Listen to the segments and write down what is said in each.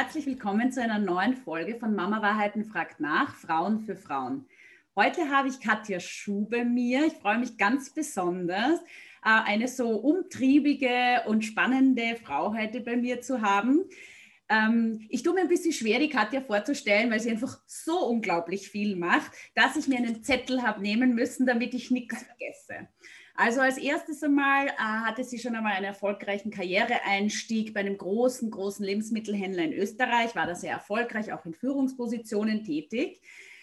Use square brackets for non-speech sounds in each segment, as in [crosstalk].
herzlich willkommen zu einer neuen Folge von Mama Wahrheiten fragt nach, Frauen für Frauen. Heute habe ich Katja Schuh bei mir. Ich freue mich ganz besonders, äh, eine so umtriebige und spannende Frau heute bei mir zu haben. Ähm, ich tue mir ein bisschen schwer, die Katja vorzustellen, weil sie einfach so unglaublich viel macht, dass ich mir einen Zettel habe nehmen müssen, damit ich nichts vergesse. Also als erstes einmal äh, hatte sie schon einmal einen erfolgreichen Karriereeinstieg bei einem großen, großen Lebensmittelhändler in Österreich, war da sehr erfolgreich, auch in Führungspositionen tätig,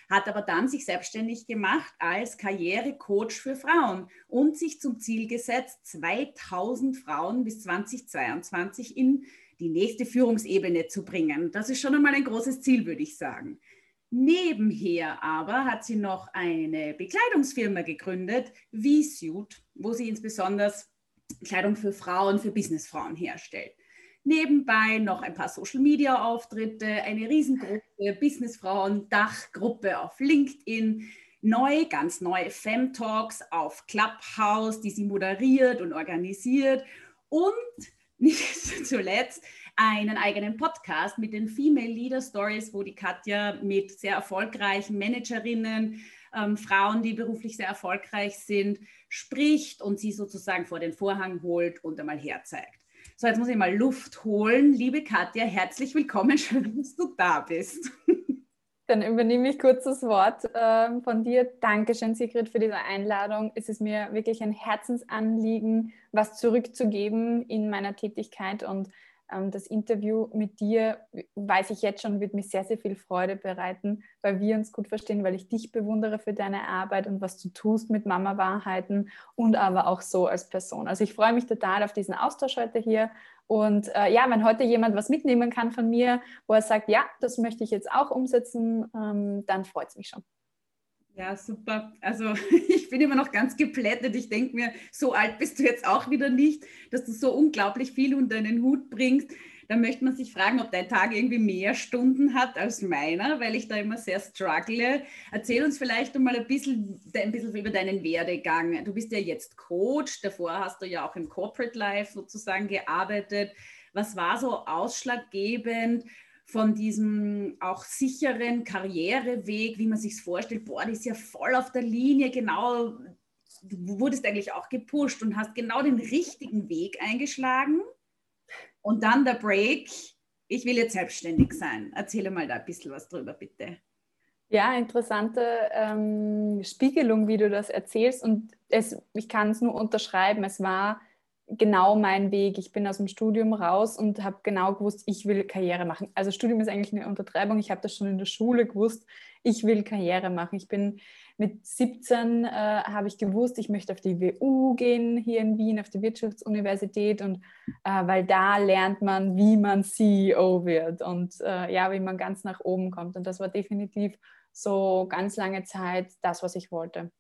hat aber dann sich selbstständig gemacht als Karrierecoach für Frauen und sich zum Ziel gesetzt, 2000 Frauen bis 2022 in die nächste Führungsebene zu bringen. Das ist schon einmal ein großes Ziel, würde ich sagen. Nebenher aber hat sie noch eine Bekleidungsfirma gegründet, V-Suit, wo sie insbesondere Kleidung für Frauen, für Businessfrauen herstellt. Nebenbei noch ein paar Social-Media-Auftritte, eine riesengroße Businessfrauen-Dachgruppe auf LinkedIn, neu, ganz neue Fem-Talks auf Clubhouse, die sie moderiert und organisiert und [laughs] nicht zuletzt einen eigenen Podcast mit den Female Leader Stories, wo die Katja mit sehr erfolgreichen Managerinnen, ähm, Frauen, die beruflich sehr erfolgreich sind, spricht und sie sozusagen vor den Vorhang holt und einmal herzeigt. So, jetzt muss ich mal Luft holen. Liebe Katja, herzlich willkommen. [laughs] Schön, dass du da bist. Dann übernehme ich kurz das Wort äh, von dir. Dankeschön, Sigrid, für diese Einladung. Es ist mir wirklich ein Herzensanliegen, was zurückzugeben in meiner Tätigkeit und das Interview mit dir, weiß ich jetzt schon, wird mir sehr, sehr viel Freude bereiten, weil wir uns gut verstehen, weil ich dich bewundere für deine Arbeit und was du tust mit Mama Wahrheiten und aber auch so als Person. Also ich freue mich total auf diesen Austausch heute hier. Und äh, ja, wenn heute jemand was mitnehmen kann von mir, wo er sagt, ja, das möchte ich jetzt auch umsetzen, ähm, dann freut es mich schon. Ja, super. Also [laughs] ich bin immer noch ganz geplättet. Ich denke mir, so alt bist du jetzt auch wieder nicht, dass du so unglaublich viel unter deinen Hut bringst. Da möchte man sich fragen, ob dein Tag irgendwie mehr Stunden hat als meiner, weil ich da immer sehr struggle. Erzähl uns vielleicht einmal ein bisschen, ein bisschen über deinen Werdegang. Du bist ja jetzt Coach, davor hast du ja auch im Corporate Life sozusagen gearbeitet. Was war so ausschlaggebend? Von diesem auch sicheren Karriereweg, wie man sich vorstellt, boah, die ist ja voll auf der Linie, genau, du wurdest eigentlich auch gepusht und hast genau den richtigen Weg eingeschlagen. Und dann der Break, ich will jetzt selbstständig sein. Erzähle mal da ein bisschen was drüber, bitte. Ja, interessante ähm, Spiegelung, wie du das erzählst. Und es, ich kann es nur unterschreiben. Es war genau mein Weg. Ich bin aus dem Studium raus und habe genau gewusst, ich will Karriere machen. Also Studium ist eigentlich eine Untertreibung. Ich habe das schon in der Schule gewusst. Ich will Karriere machen. Ich bin mit 17 äh, habe ich gewusst, ich möchte auf die WU gehen hier in Wien, auf die Wirtschaftsuniversität und äh, weil da lernt man, wie man CEO wird und äh, ja, wie man ganz nach oben kommt. Und das war definitiv so ganz lange Zeit das, was ich wollte.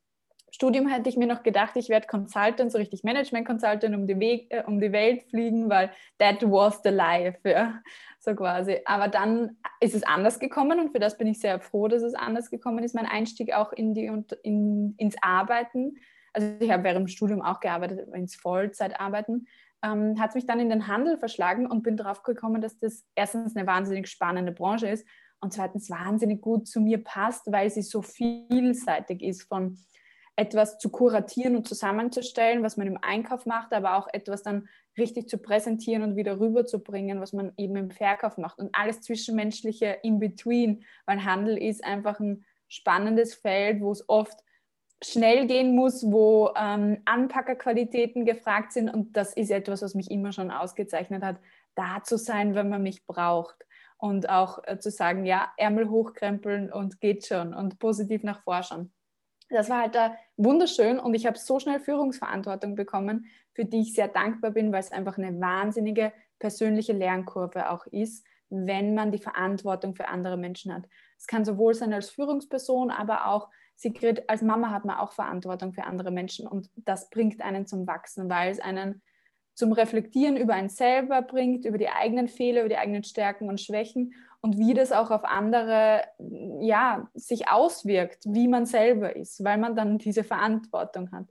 Studium hätte ich mir noch gedacht, ich werde Consultant, so richtig Management-Consultant, um, die äh, um die Welt fliegen, weil that was the life, ja, so quasi. Aber dann ist es anders gekommen und für das bin ich sehr froh, dass es anders gekommen ist. Mein Einstieg auch in die, in, ins Arbeiten, also ich habe während dem Studium auch gearbeitet, ins Vollzeitarbeiten, ähm, hat mich dann in den Handel verschlagen und bin darauf gekommen, dass das erstens eine wahnsinnig spannende Branche ist und zweitens wahnsinnig gut zu mir passt, weil sie so vielseitig ist von etwas zu kuratieren und zusammenzustellen, was man im Einkauf macht, aber auch etwas dann richtig zu präsentieren und wieder rüberzubringen, was man eben im Verkauf macht. Und alles Zwischenmenschliche in between, weil Handel ist einfach ein spannendes Feld, wo es oft schnell gehen muss, wo ähm, Anpackerqualitäten gefragt sind. Und das ist etwas, was mich immer schon ausgezeichnet hat, da zu sein, wenn man mich braucht. Und auch äh, zu sagen, ja, Ärmel hochkrempeln und geht schon und positiv nach vorne das war halt da wunderschön und ich habe so schnell Führungsverantwortung bekommen, für die ich sehr dankbar bin, weil es einfach eine wahnsinnige persönliche Lernkurve auch ist, wenn man die Verantwortung für andere Menschen hat. Es kann sowohl sein als Führungsperson, aber auch Sigrid, als Mama hat man auch Verantwortung für andere Menschen und das bringt einen zum Wachsen, weil es einen zum Reflektieren über einen selber bringt, über die eigenen Fehler, über die eigenen Stärken und Schwächen und wie das auch auf andere ja, sich auswirkt, wie man selber ist, weil man dann diese Verantwortung hat.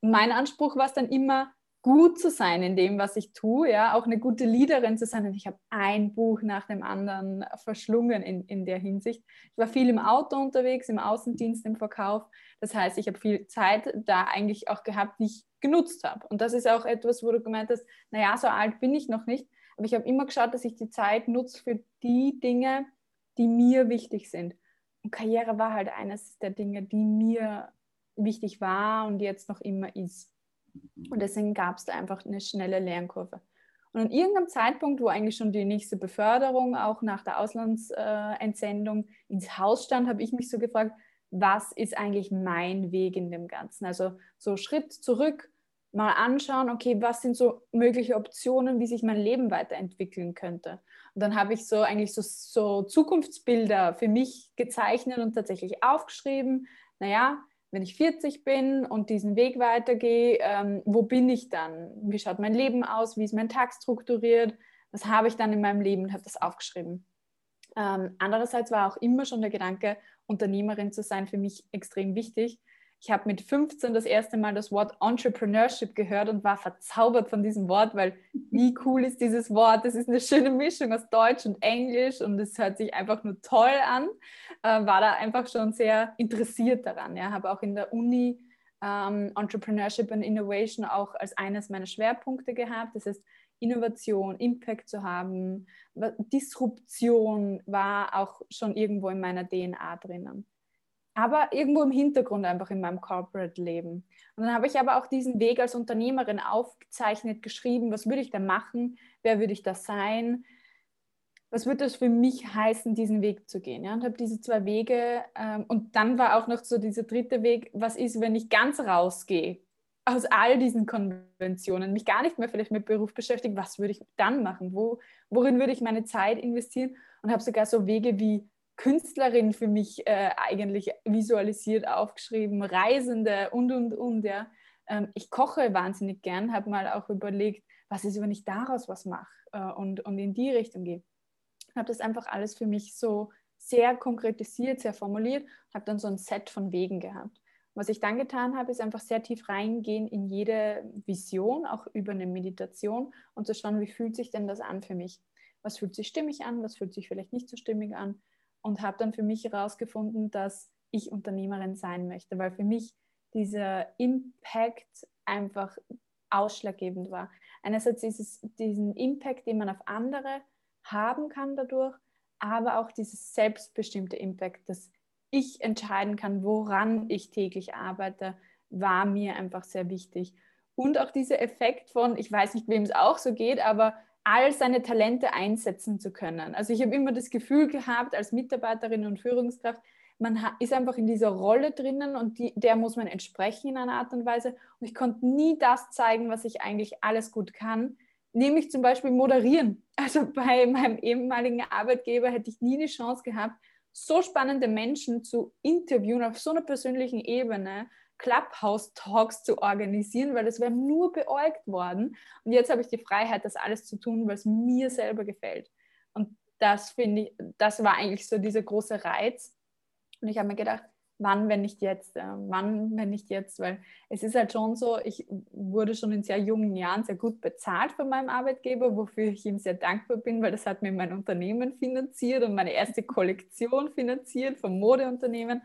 Und mein Anspruch war es dann immer, gut zu sein in dem, was ich tue, ja, auch eine gute Leaderin zu sein. Und ich habe ein Buch nach dem anderen verschlungen in, in der Hinsicht. Ich war viel im Auto unterwegs, im Außendienst, im Verkauf. Das heißt, ich habe viel Zeit da eigentlich auch gehabt, die ich genutzt habe. Und das ist auch etwas, wo du gemeint hast, naja, so alt bin ich noch nicht, aber ich habe immer geschaut, dass ich die Zeit nutze für die Dinge, die mir wichtig sind. Und Karriere war halt eines der Dinge, die mir wichtig war und jetzt noch immer ist. Und deswegen gab es da einfach eine schnelle Lernkurve. Und an irgendeinem Zeitpunkt, wo eigentlich schon die nächste Beförderung auch nach der Auslandsentsendung äh, ins Haus stand, habe ich mich so gefragt, was ist eigentlich mein Weg in dem Ganzen? Also so Schritt zurück, mal anschauen, okay, was sind so mögliche Optionen, wie sich mein Leben weiterentwickeln könnte. Und dann habe ich so eigentlich so, so Zukunftsbilder für mich gezeichnet und tatsächlich aufgeschrieben. Naja, wenn ich 40 bin und diesen Weg weitergehe, ähm, wo bin ich dann? Wie schaut mein Leben aus? Wie ist mein Tag strukturiert? Was habe ich dann in meinem Leben? Und habe das aufgeschrieben. Ähm, andererseits war auch immer schon der Gedanke, Unternehmerin zu sein, für mich extrem wichtig. Ich habe mit 15 das erste Mal das Wort Entrepreneurship gehört und war verzaubert von diesem Wort, weil wie cool ist dieses Wort? Es ist eine schöne Mischung aus Deutsch und Englisch und es hört sich einfach nur toll an. Äh, war da einfach schon sehr interessiert daran. Ja, habe auch in der Uni ähm, Entrepreneurship and Innovation auch als eines meiner Schwerpunkte gehabt. Das heißt, Innovation, Impact zu haben, Disruption war auch schon irgendwo in meiner DNA drinnen aber irgendwo im Hintergrund einfach in meinem Corporate-Leben. Und dann habe ich aber auch diesen Weg als Unternehmerin aufgezeichnet, geschrieben, was würde ich da machen, wer würde ich da sein, was würde das für mich heißen, diesen Weg zu gehen. Ja? Und habe diese zwei Wege ähm, und dann war auch noch so dieser dritte Weg, was ist, wenn ich ganz rausgehe aus all diesen Konventionen, mich gar nicht mehr vielleicht mit Beruf beschäftige, was würde ich dann machen, Wo, worin würde ich meine Zeit investieren und habe sogar so Wege wie Künstlerin für mich äh, eigentlich visualisiert, aufgeschrieben, Reisende und, und, und. Ja. Ähm, ich koche wahnsinnig gern, habe mal auch überlegt, was ist, wenn ich daraus was mache äh, und, und in die Richtung gehe. Habe das einfach alles für mich so sehr konkretisiert, sehr formuliert, habe dann so ein Set von Wegen gehabt. Was ich dann getan habe, ist einfach sehr tief reingehen in jede Vision, auch über eine Meditation und zu schauen, wie fühlt sich denn das an für mich? Was fühlt sich stimmig an, was fühlt sich vielleicht nicht so stimmig an? Und habe dann für mich herausgefunden, dass ich Unternehmerin sein möchte, weil für mich dieser Impact einfach ausschlaggebend war. Einerseits ist es diesen Impact, den man auf andere haben kann dadurch, aber auch dieses selbstbestimmte Impact, dass ich entscheiden kann, woran ich täglich arbeite, war mir einfach sehr wichtig. Und auch dieser Effekt von, ich weiß nicht, wem es auch so geht, aber all seine Talente einsetzen zu können. Also ich habe immer das Gefühl gehabt, als Mitarbeiterin und Führungskraft, man ist einfach in dieser Rolle drinnen und die, der muss man entsprechen in einer Art und Weise. Und ich konnte nie das zeigen, was ich eigentlich alles gut kann, nämlich zum Beispiel moderieren. [laughs] Also bei meinem ehemaligen Arbeitgeber hätte ich nie die Chance gehabt, so spannende Menschen zu interviewen auf so einer persönlichen Ebene, Clubhouse-Talks zu organisieren, weil das wäre nur beäugt worden. Und jetzt habe ich die Freiheit, das alles zu tun, es mir selber gefällt. Und das finde ich, das war eigentlich so dieser große Reiz. Und ich habe mir gedacht, wann, wenn nicht jetzt? Äh, wann, wenn nicht jetzt? Weil es ist halt schon so, ich wurde schon in sehr jungen Jahren sehr gut bezahlt von meinem Arbeitgeber, wofür ich ihm sehr dankbar bin, weil das hat mir mein Unternehmen finanziert und meine erste Kollektion finanziert vom Modeunternehmen.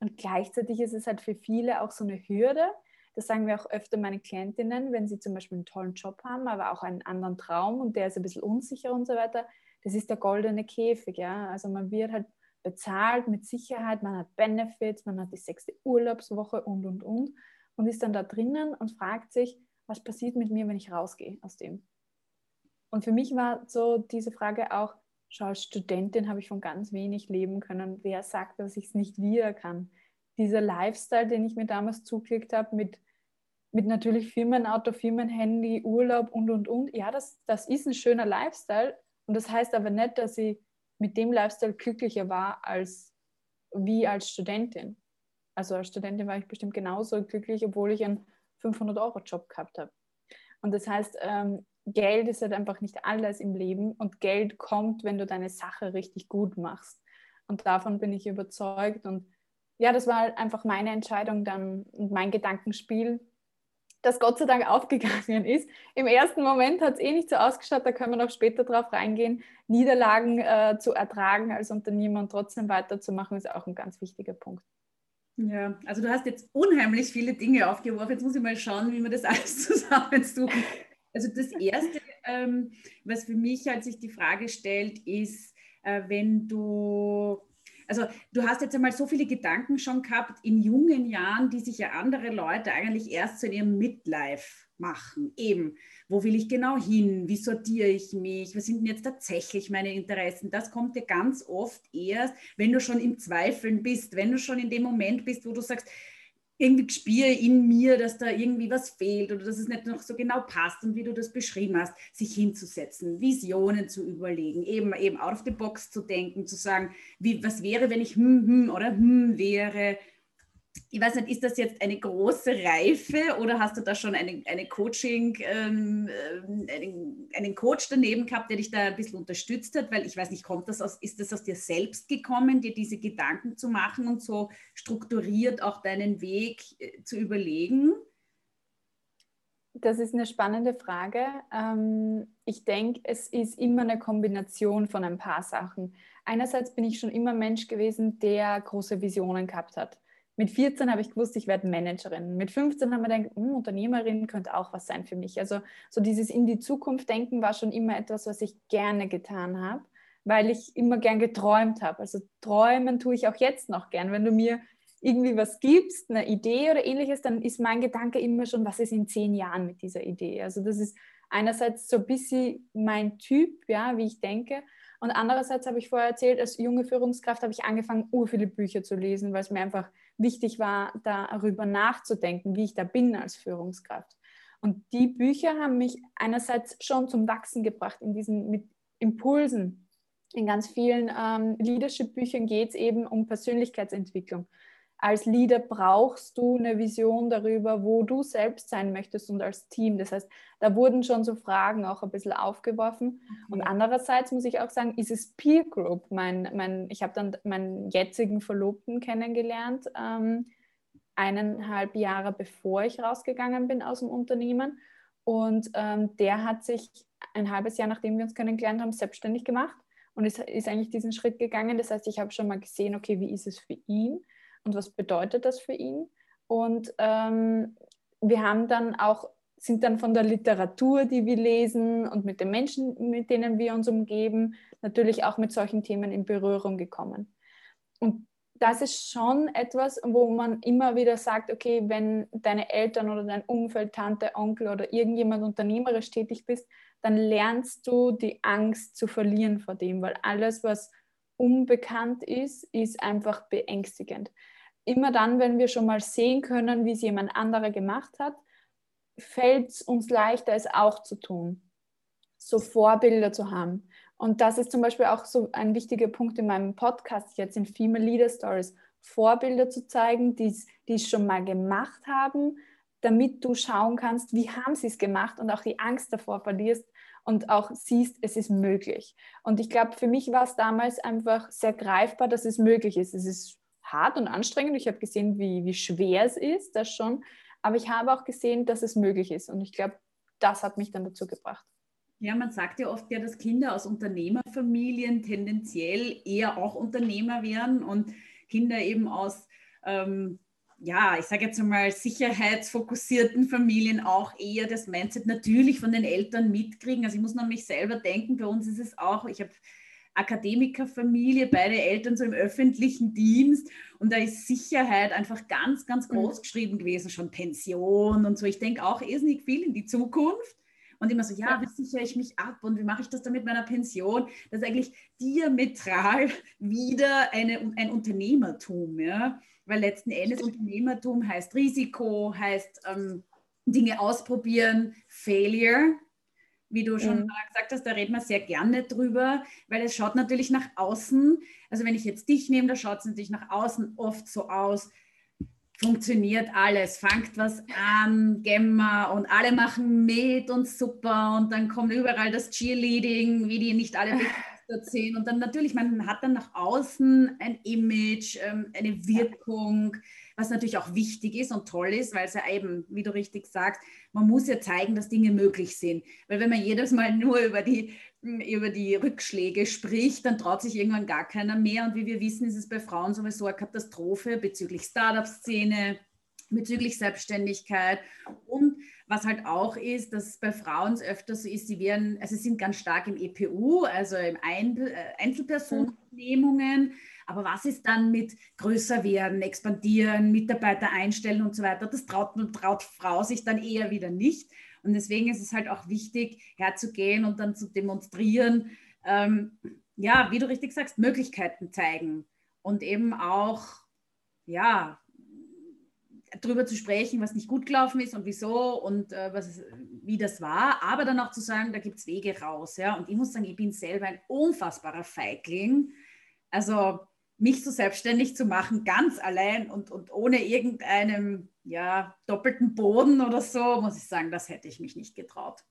Und gleichzeitig ist es halt für viele auch so eine Hürde. Das sagen wir auch öfter meinen Klientinnen, wenn sie zum Beispiel einen tollen Job haben, aber auch einen anderen Traum und der ist ein bisschen unsicher und so weiter. Das ist der goldene Käfig. Ja? Also man wird halt bezahlt mit Sicherheit, man hat Benefits, man hat die sechste Urlaubswoche und, und, und und ist dann da drinnen und fragt sich, was passiert mit mir, wenn ich rausgehe aus dem. Und für mich war so diese Frage auch, Schau, als Studentin habe ich von ganz wenig leben können. Wer sagt, dass ich es nicht wieder kann? Dieser Lifestyle, den ich mir damals zugeklickt habe, mit, mit natürlich Firmenauto, Firmenhandy, Urlaub und, und, und. Ja, das, das ist ein schöner Lifestyle. Und das heißt aber nicht, dass ich mit dem Lifestyle glücklicher war als wie als Studentin. Also als Studentin war ich bestimmt genauso glücklich, obwohl ich einen 500-Euro-Job gehabt habe. Und das heißt, ähm, Geld ist halt einfach nicht alles im Leben und Geld kommt, wenn du deine Sache richtig gut machst. Und davon bin ich überzeugt. Und ja, das war halt einfach meine Entscheidung dann und mein Gedankenspiel. das Gott sei Dank aufgegangen ist. Im ersten Moment hat es eh nicht so ausgeschaut, da können wir noch später drauf reingehen. Niederlagen äh, zu ertragen als Unternehmer und trotzdem weiterzumachen, ist auch ein ganz wichtiger Punkt. Ja, also du hast jetzt unheimlich viele Dinge aufgeworfen. Jetzt muss ich mal schauen, wie wir das alles [laughs] zusammensuchen. Also das Erste, ähm, was für mich halt sich die Frage stellt, ist, äh, wenn du also du hast jetzt einmal so viele Gedanken schon gehabt in jungen Jahren, die sich ja andere Leute eigentlich erst so in ihrem Midlife machen. Eben, wo will ich genau hin? Wie sortiere ich mich? Was sind denn jetzt tatsächlich meine Interessen? Das kommt dir ganz oft erst, wenn du schon im Zweifeln bist, wenn du schon in dem Moment bist, wo du sagst, irgendwie spüre in mir, dass da irgendwie was fehlt oder dass es nicht noch so genau passt und wie du das beschrieben hast, sich hinzusetzen, Visionen zu überlegen, eben, eben out of the box zu denken, zu sagen, wie, was wäre, wenn ich hm, hm oder hm wäre, ich weiß nicht, ist das jetzt eine große Reife oder hast du da schon eine, eine Coaching, ähm, äh, einen, einen, Coach daneben gehabt, der dich da ein bisschen unterstützt hat? Weil ich weiß nicht, kommt das aus, ist das aus dir selbst gekommen, dir diese Gedanken zu machen und so strukturiert auch deinen Weg äh, zu überlegen? Das ist eine spannende Frage. Ähm, ich denke, es ist immer eine Kombination von ein paar Sachen. Einerseits bin ich schon immer Mensch gewesen, der große Visionen gehabt hat mit 14 habe ich gewusst, ich werde Managerin. Mit 15 haben wir gedacht, hm, Unternehmerin könnte auch was sein für mich. Also so dieses in die Zukunft denken war schon immer etwas, was ich gerne getan habe, weil ich immer gern geträumt habe. Also träumen tue ich auch jetzt noch gern. Wenn du mir irgendwie was gibst, eine Idee oder ähnliches, dann ist mein Gedanke immer schon, was ist in zehn Jahren mit dieser Idee. Also das ist einerseits so ein bisschen mein Typ, ja, wie ich denke. Und andererseits habe ich vorher erzählt, als junge Führungskraft habe ich angefangen, ur viele Bücher zu lesen, weil es mir einfach wichtig war, darüber nachzudenken, wie ich da bin als Führungskraft. Und die Bücher haben mich einerseits schon zum Wachsen gebracht in diesen mit Impulsen. In ganz vielen ähm, Leadership-Büchern geht es eben um Persönlichkeitsentwicklung als Leader brauchst du eine Vision darüber, wo du selbst sein möchtest und als Team. Das heißt, da wurden schon so Fragen auch ein bisschen aufgeworfen. Okay. Und andererseits muss ich auch sagen, ist es Peer Group. Mein, mein, ich habe dann meinen jetzigen Verlobten kennengelernt, ähm, eineinhalb Jahre bevor ich rausgegangen bin aus dem Unternehmen. Und ähm, der hat sich ein halbes Jahr, nachdem wir uns kennengelernt haben, selbstständig gemacht und ist, ist eigentlich diesen Schritt gegangen. Das heißt, ich habe schon mal gesehen, okay, wie ist es für ihn? Und was bedeutet das für ihn. Und ähm, wir haben dann auch, sind dann von der Literatur, die wir lesen und mit den Menschen, mit denen wir uns umgeben, natürlich auch mit solchen Themen in Berührung gekommen. Und das ist schon etwas, wo man immer wieder sagt, okay, wenn deine Eltern oder dein Umfeld, Tante, Onkel oder irgendjemand unternehmerisch tätig bist, dann lernst du die Angst zu verlieren vor dem, weil alles, was unbekannt ist, ist einfach beängstigend immer dann, wenn wir schon mal sehen können, wie es jemand anderer gemacht hat, fällt es uns leichter, es auch zu tun. So Vorbilder zu haben. Und das ist zum Beispiel auch so ein wichtiger Punkt in meinem Podcast jetzt in Female Leader Stories. Vorbilder zu zeigen, die es schon mal gemacht haben, damit du schauen kannst, wie haben sie es gemacht und auch die Angst davor verlierst und auch siehst, es ist möglich. Und ich glaube, für mich war es damals einfach sehr greifbar, dass es möglich ist. Es ist hart und anstrengend. Ich habe gesehen, wie, wie schwer es ist, das schon. Aber ich habe auch gesehen, dass es möglich ist. Und ich glaube, das hat mich dann dazu gebracht. Ja, man sagt ja oft ja, dass Kinder aus Unternehmerfamilien tendenziell eher auch Unternehmer werden und Kinder eben aus, ähm, ja, ich sage jetzt einmal, sicherheitsfokussierten Familien auch eher das Mindset natürlich von den Eltern mitkriegen. Also ich muss noch an mich selber denken, bei uns ist es auch, ich habe Akademikerfamilie, beide Eltern so im öffentlichen Dienst und da ist Sicherheit einfach ganz, ganz mhm. groß geschrieben gewesen, schon Pension und so. Ich denke auch irrsinnig viel in die Zukunft und immer so, ja, wie sichere ich mich ab und wie mache ich das dann mit meiner Pension? Das ist eigentlich diametral wieder eine, ein Unternehmertum, ja, weil letzten Endes Unternehmertum heißt Risiko, heißt ähm, Dinge ausprobieren, Failure, wie du schon mhm. gesagt hast, da reden wir sehr gerne drüber, weil es schaut natürlich nach außen, also wenn ich jetzt dich nehme, da schaut es natürlich nach außen oft so aus, funktioniert alles, fangt was an, Gemma und alle machen mit und super und dann kommt überall das Cheerleading, wie die nicht alle [laughs] erzählen. Und dann natürlich, man hat dann nach außen ein Image, ähm, eine Wirkung, was natürlich auch wichtig ist und toll ist, weil es ja eben, wie du richtig sagst, man muss ja zeigen, dass Dinge möglich sind. Weil wenn man jedes Mal nur über die, über die Rückschläge spricht, dann traut sich irgendwann gar keiner mehr. Und wie wir wissen, ist es bei Frauen sowieso eine Katastrophe bezüglich Startup-Szene, bezüglich Selbstständigkeit und was halt auch ist, dass bei Frauen es öfter so ist, sie werden, also sie sind ganz stark im EPU, also im äh, Einzelpersonenunternehmungen. Aber was ist dann mit größer werden, expandieren, Mitarbeiter einstellen und so weiter? Das traut, traut Frau sich dann eher wieder nicht. Und deswegen ist es halt auch wichtig, herzugehen und dann zu demonstrieren, ähm, ja, wie du richtig sagst, Möglichkeiten zeigen und eben auch, ja, darüber zu sprechen, was nicht gut gelaufen ist und wieso und äh, was, wie das war, aber dann auch zu sagen, da gibt es Wege raus. Ja? Und ich muss sagen, ich bin selber ein unfassbarer Feigling. Also mich so selbstständig zu machen, ganz allein und, und ohne irgendeinem ja, doppelten Boden oder so, muss ich sagen, das hätte ich mich nicht getraut.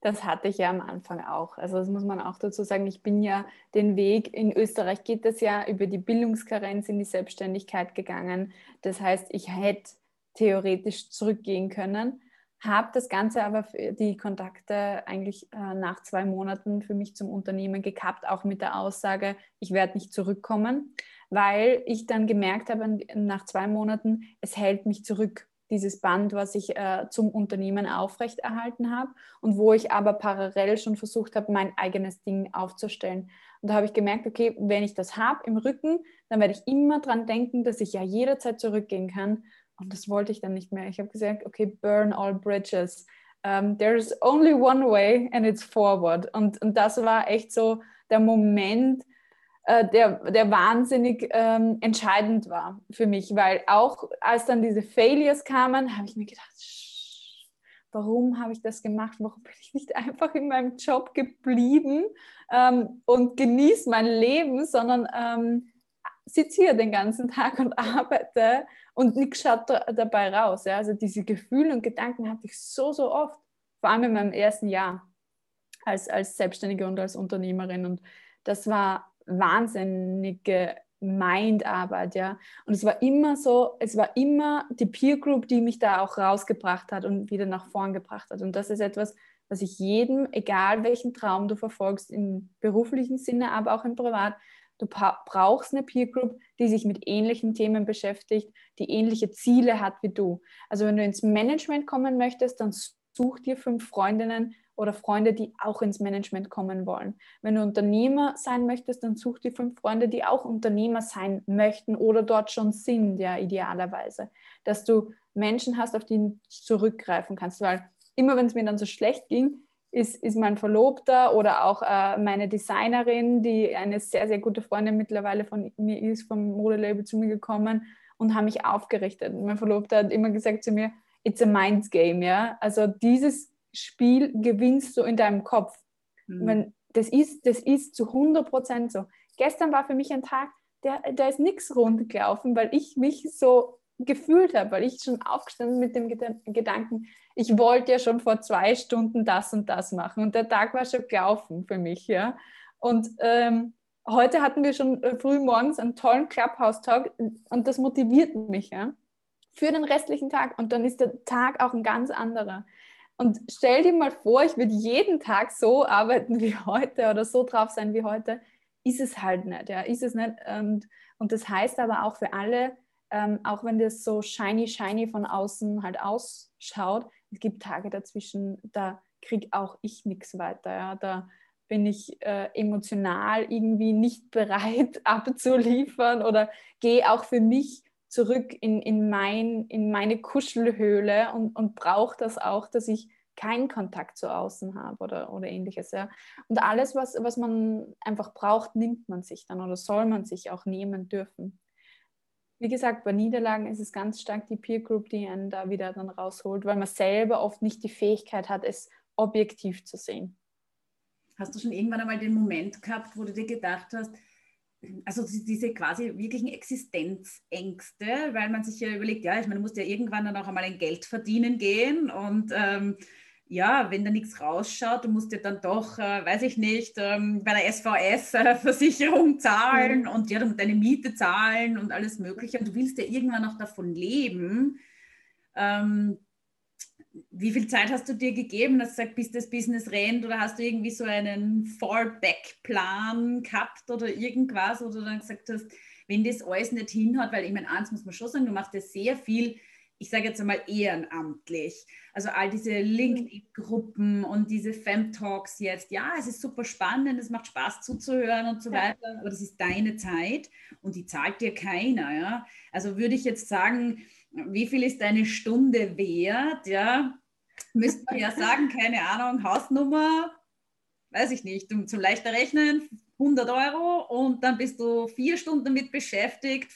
Das hatte ich ja am Anfang auch. Also das muss man auch dazu sagen. Ich bin ja den Weg, in Österreich geht das ja über die Bildungskarenz in die Selbstständigkeit gegangen. Das heißt, ich hätte theoretisch zurückgehen können, habe das Ganze aber für die Kontakte eigentlich äh, nach zwei Monaten für mich zum Unternehmen gekappt, auch mit der Aussage, ich werde nicht zurückkommen, weil ich dann gemerkt habe nach zwei Monaten, es hält mich zurück dieses Band, was ich äh, zum Unternehmen aufrechterhalten habe und wo ich aber parallel schon versucht habe, mein eigenes Ding aufzustellen. Und da habe ich gemerkt, okay, wenn ich das habe im Rücken, dann werde ich immer dran denken, dass ich ja jederzeit zurückgehen kann. Und das wollte ich dann nicht mehr. Ich habe gesagt, okay, burn all bridges. Um, there's only one way and it's forward. Und, und das war echt so der Moment, der, der wahnsinnig ähm, entscheidend war für mich, weil auch als dann diese Failures kamen, habe ich mir gedacht, warum habe ich das gemacht? Warum bin ich nicht einfach in meinem Job geblieben ähm, und genieße mein Leben, sondern ähm, sitze hier den ganzen Tag und arbeite und nichts schaut da, dabei raus. Ja? Also diese Gefühle und Gedanken hatte ich so, so oft, vor allem in meinem ersten Jahr als, als Selbstständige und als Unternehmerin. Und das war wahnsinnige Mindarbeit, ja. Und es war immer so, es war immer die Peer Group, die mich da auch rausgebracht hat und wieder nach vorn gebracht hat. Und das ist etwas, was ich jedem, egal welchen Traum du verfolgst, im beruflichen Sinne, aber auch im Privat, du brauchst eine Peer Group, die sich mit ähnlichen Themen beschäftigt, die ähnliche Ziele hat wie du. Also wenn du ins Management kommen möchtest, dann such dir fünf Freundinnen, oder Freunde, die auch ins Management kommen wollen. Wenn du Unternehmer sein möchtest, dann such dir fünf Freunde, die auch Unternehmer sein möchten oder dort schon sind, ja, idealerweise. Dass du Menschen hast, auf die du zurückgreifen kannst, weil immer wenn es mir dann so schlecht ging, ist, ist mein Verlobter oder auch äh, meine Designerin, die eine sehr, sehr gute Freundin mittlerweile von mir ist, vom Modelabel zu mir gekommen und haben mich aufgerichtet. Mein Verlobter hat immer gesagt zu mir, it's a mind game, ja. Also dieses Spiel gewinnst du in deinem Kopf. Mhm. Wenn, das, ist, das ist zu 100 Prozent so. Gestern war für mich ein Tag, der, da ist nichts rund gelaufen, weil ich mich so gefühlt habe, weil ich schon aufgestanden mit dem Gedanken, ich wollte ja schon vor zwei Stunden das und das machen und der Tag war schon gelaufen für mich, ja. Und ähm, heute hatten wir schon äh, früh morgens einen tollen Clubhouse-Talk und das motiviert mich, ja, für den restlichen Tag und dann ist der Tag auch ein ganz anderer. Und stell dir mal vor, ich würde jeden Tag so arbeiten wie heute oder so drauf sein wie heute. Ist es halt nicht, ja, ist es nicht. Und, und das heißt aber auch für alle, ähm, auch wenn das so shiny, shiny von außen halt ausschaut, es gibt Tage dazwischen, da kriege auch ich nichts weiter. Ja. Da bin ich äh, emotional irgendwie nicht bereit [laughs] abzuliefern oder gehe auch für mich zurück in, in, mein, in meine Kuschelhöhle und, und brauche das auch, dass ich keinen Kontakt zu außen habe oder, oder ähnliches. Ja. Und alles, was, was man einfach braucht, nimmt man sich dann oder soll man sich auch nehmen dürfen. Wie gesagt, bei Niederlagen ist es ganz stark die Peer Group, die einen da wieder dann rausholt, weil man selber oft nicht die Fähigkeit hat, es objektiv zu sehen. Hast du schon irgendwann einmal den Moment gehabt, wo du dir gedacht hast, also diese quasi wirklichen Existenzängste, weil man sich ja überlegt, ja, ich meine, du musst ja irgendwann dann auch einmal ein Geld verdienen gehen und ähm, ja, wenn da nichts rausschaut, du musst ja dann doch, äh, weiß ich nicht, ähm, bei der SVS-Versicherung äh, [laughs] zahlen mhm. und ja, musst deine Miete zahlen und alles Mögliche und du willst ja irgendwann auch davon leben. Ähm, wie viel Zeit hast du dir gegeben, dass du sagst, bis das Business rennt oder hast du irgendwie so einen Fallback-Plan gehabt oder irgendwas oder dann gesagt hast, wenn das alles nicht hinhaut, weil ich meine, eins muss man schon sagen, du machst ja sehr viel ich sage jetzt einmal ehrenamtlich. Also all diese LinkedIn-Gruppen und diese Fem-Talks jetzt. Ja, es ist super spannend, es macht Spaß zuzuhören und so ja. weiter, aber das ist deine Zeit und die zahlt dir keiner. Ja? Also würde ich jetzt sagen, wie viel ist deine Stunde wert? Ja, müsste man ja sagen, [laughs] keine Ahnung, Hausnummer, weiß ich nicht, zum, zum leichter Rechnen, 100 Euro und dann bist du vier Stunden damit beschäftigt,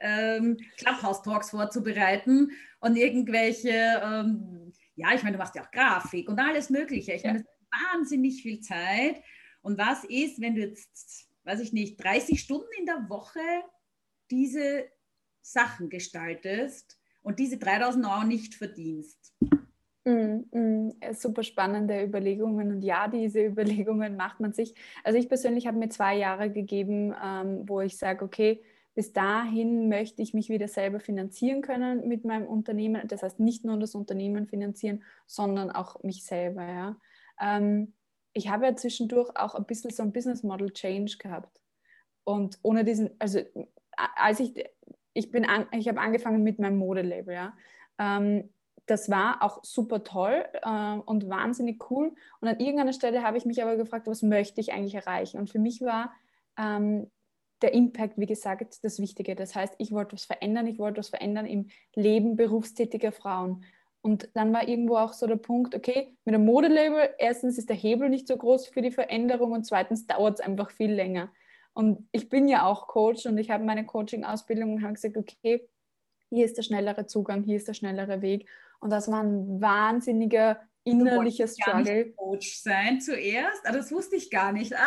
ähm, Clubhouse-Talks vorzubereiten und irgendwelche, ähm, ja, ich meine, du machst ja auch Grafik und alles Mögliche. Ich ja. meine, das ist wahnsinnig viel Zeit. Und was ist, wenn du jetzt, weiß ich nicht, 30 Stunden in der Woche diese Sachen gestaltest und diese 3000 Euro nicht verdienst? Mm, mm, super spannende Überlegungen und ja, diese [laughs] Überlegungen macht man sich. Also ich persönlich habe mir zwei Jahre gegeben, ähm, wo ich sage, okay, bis dahin möchte ich mich wieder selber finanzieren können mit meinem Unternehmen. Das heißt, nicht nur das Unternehmen finanzieren, sondern auch mich selber. Ja. Ähm, ich habe ja zwischendurch auch ein bisschen so ein Business Model Change gehabt. Und ohne diesen, also als ich, ich bin, an, ich habe angefangen mit meinem Modelabel, ja. Ähm, das war auch super toll äh, und wahnsinnig cool. Und an irgendeiner Stelle habe ich mich aber gefragt, was möchte ich eigentlich erreichen? Und für mich war ähm, der Impact, wie gesagt, das Wichtige. Das heißt, ich wollte was verändern, ich wollte was verändern im Leben berufstätiger Frauen. Und dann war irgendwo auch so der Punkt, okay, mit einem Modelabel, erstens ist der Hebel nicht so groß für die Veränderung und zweitens dauert es einfach viel länger. Und ich bin ja auch Coach und ich habe meine Coaching-Ausbildung und habe gesagt, okay, hier ist der schnellere Zugang, hier ist der schnellere Weg. Und das war ein wahnsinniger innerlicher Struggle. Coach sein zuerst? Ah, das wusste ich gar nicht. [laughs]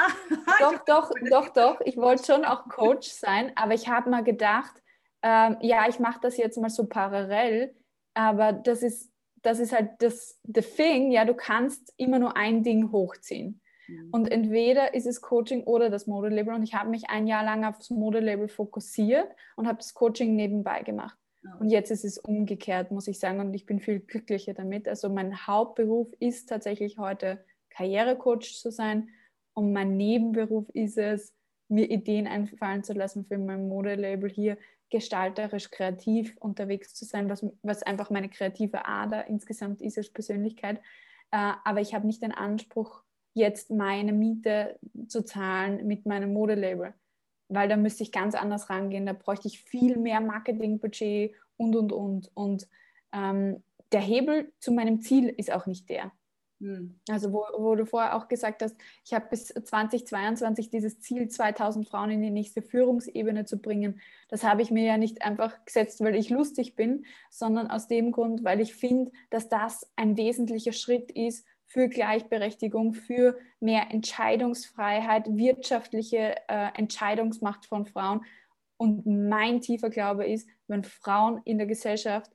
Ah, doch, doch, doch, doch. Ich wollte schon auch Coach sein, aber ich habe mal gedacht, ähm, ja, ich mache das jetzt mal so parallel, aber das ist, das ist halt das the thing, ja, du kannst immer nur ein Ding hochziehen. Mhm. Und entweder ist es Coaching oder das Modelabel. Und ich habe mich ein Jahr lang aufs Modelabel fokussiert und habe das Coaching nebenbei gemacht. Und jetzt ist es umgekehrt, muss ich sagen, und ich bin viel glücklicher damit. Also mein Hauptberuf ist tatsächlich heute Karrierecoach zu sein und mein Nebenberuf ist es, mir Ideen einfallen zu lassen für mein Modelabel hier gestalterisch kreativ unterwegs zu sein, was, was einfach meine kreative Ader insgesamt ist als Persönlichkeit. Äh, aber ich habe nicht den Anspruch, jetzt meine Miete zu zahlen mit meinem Modelabel weil da müsste ich ganz anders rangehen. Da bräuchte ich viel mehr Marketingbudget und, und, und. Und ähm, der Hebel zu meinem Ziel ist auch nicht der. Hm. Also wo, wo, du vorher auch gesagt hast, ich habe bis 2022 dieses Ziel, 2000 Frauen in die nächste Führungsebene zu bringen. Das habe ich mir ja nicht einfach gesetzt, weil ich lustig bin, sondern aus dem Grund, weil ich finde, dass das ein wesentlicher Schritt ist, für Gleichberechtigung, für mehr Entscheidungsfreiheit, wirtschaftliche äh, Entscheidungsmacht von Frauen. Und mein tiefer Glaube ist, wenn Frauen in der Gesellschaft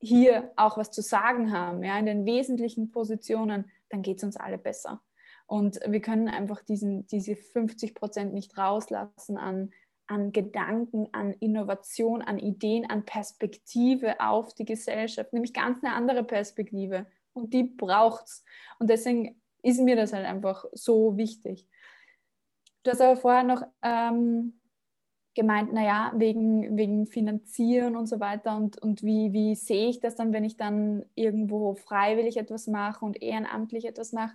hier auch was zu sagen haben, ja, in den wesentlichen Positionen, dann geht es uns alle besser. Und wir können einfach diesen, diese 50 Prozent nicht rauslassen an, an Gedanken, an Innovation, an Ideen, an Perspektive auf die Gesellschaft, nämlich ganz eine andere Perspektive und die braucht es. Und deswegen ist mir das halt einfach so wichtig. Du hast aber vorher noch ähm, gemeint, naja, wegen, wegen Finanzieren und so weiter und, und wie, wie sehe ich das dann, wenn ich dann irgendwo freiwillig etwas mache und ehrenamtlich etwas mache.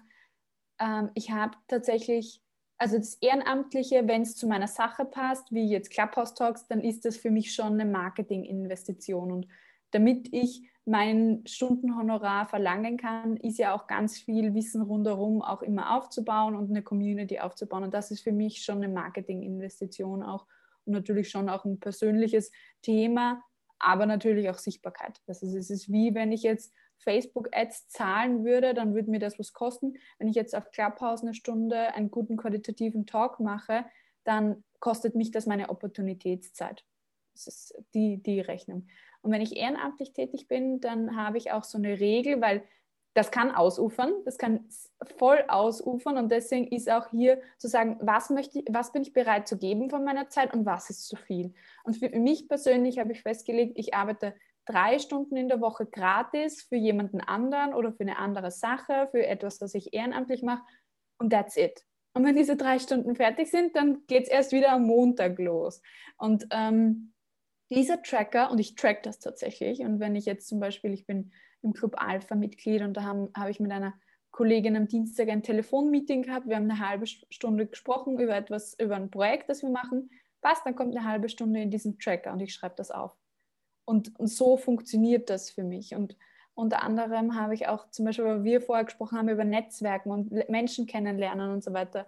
Ähm, ich habe tatsächlich, also das Ehrenamtliche, wenn es zu meiner Sache passt, wie jetzt Clubhouse Talks, dann ist das für mich schon eine Marketinginvestition. Und damit ich mein Stundenhonorar verlangen kann, ist ja auch ganz viel Wissen rundherum auch immer aufzubauen und eine Community aufzubauen. Und das ist für mich schon eine Marketinginvestition auch und natürlich schon auch ein persönliches Thema, aber natürlich auch Sichtbarkeit. Das ist, es ist wie wenn ich jetzt Facebook-Ads zahlen würde, dann würde mir das was kosten. Wenn ich jetzt auf Clubhouse eine Stunde einen guten qualitativen Talk mache, dann kostet mich das meine Opportunitätszeit. Das ist die, die Rechnung. Und wenn ich ehrenamtlich tätig bin, dann habe ich auch so eine Regel, weil das kann ausufern, das kann voll ausufern und deswegen ist auch hier zu sagen, was, möchte ich, was bin ich bereit zu geben von meiner Zeit und was ist zu viel. Und für mich persönlich habe ich festgelegt, ich arbeite drei Stunden in der Woche gratis für jemanden anderen oder für eine andere Sache, für etwas, das ich ehrenamtlich mache und that's it. Und wenn diese drei Stunden fertig sind, dann geht es erst wieder am Montag los. Und ähm, dieser Tracker, und ich track das tatsächlich, und wenn ich jetzt zum Beispiel, ich bin im Club Alpha Mitglied und da habe hab ich mit einer Kollegin am Dienstag ein Telefonmeeting gehabt. Wir haben eine halbe Stunde gesprochen über etwas, über ein Projekt, das wir machen. Was, dann kommt eine halbe Stunde in diesen Tracker und ich schreibe das auf. Und, und so funktioniert das für mich. Und unter anderem habe ich auch zum Beispiel, weil wir vorher gesprochen haben über Netzwerken und Menschen kennenlernen und so weiter.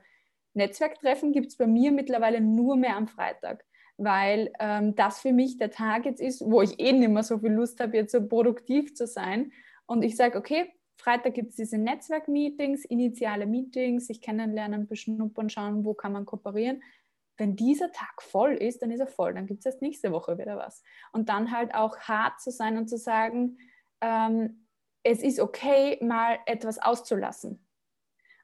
Netzwerktreffen gibt es bei mir mittlerweile nur mehr am Freitag, weil ähm, das für mich der Tag jetzt ist, wo ich eh nicht mehr so viel Lust habe, jetzt so produktiv zu sein. Und ich sage, okay, Freitag gibt es diese Netzwerkmeetings, initiale Meetings, sich kennenlernen, beschnuppern, schauen, wo kann man kooperieren wenn dieser Tag voll ist, dann ist er voll, dann gibt es erst nächste Woche wieder was. Und dann halt auch hart zu sein und zu sagen, ähm, es ist okay, mal etwas auszulassen.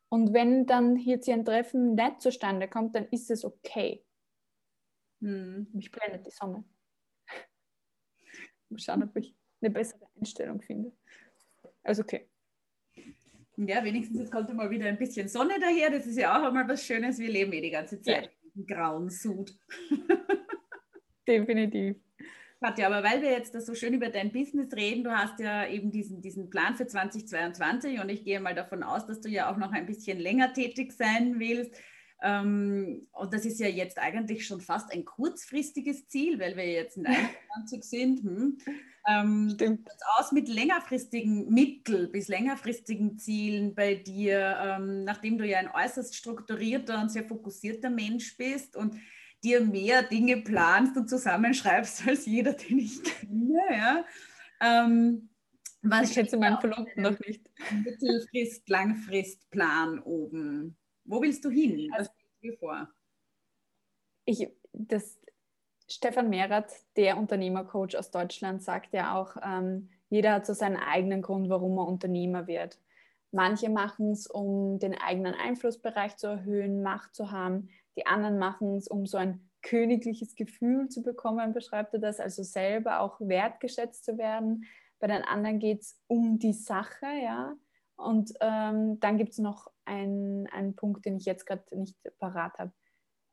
Und wenn dann hier ein Treffen nicht zustande kommt, dann ist es okay. Hm. Mich blendet die Sonne. Mal schauen, ob ich eine bessere Einstellung finde. Also okay. Ja, wenigstens jetzt kommt mal wieder ein bisschen Sonne daher. Das ist ja auch einmal was Schönes. Wir leben eh die ganze Zeit. Ja grauen Sud. [laughs] Definitiv. Katja, aber weil wir jetzt so schön über dein Business reden, du hast ja eben diesen, diesen Plan für 2022 und ich gehe mal davon aus, dass du ja auch noch ein bisschen länger tätig sein willst. Ähm, und das ist ja jetzt eigentlich schon fast ein kurzfristiges Ziel, weil wir jetzt in [laughs] 21 sind. Hm. Ähm, Stimmt. aus mit längerfristigen Mittel bis längerfristigen Zielen bei dir, ähm, nachdem du ja ein äußerst strukturierter und sehr fokussierter Mensch bist und dir mehr Dinge planst und zusammenschreibst [laughs] als jeder, den ich kenne. Ja? Ähm, was ich schätze meinen Verlobten noch nicht. Mittelfrist, Langfristplan oben. Wo willst du hin? Was also, dir vor? Ich, das, Stefan Mehrath, der Unternehmercoach aus Deutschland, sagt ja auch, ähm, jeder hat so seinen eigenen Grund, warum er Unternehmer wird. Manche machen es, um den eigenen Einflussbereich zu erhöhen, Macht zu haben. Die anderen machen es, um so ein königliches Gefühl zu bekommen, beschreibt er das, also selber auch wertgeschätzt zu werden. Bei den anderen geht es um die Sache, ja. Und ähm, dann gibt es noch einen, Punkt, den ich jetzt gerade nicht parat habe.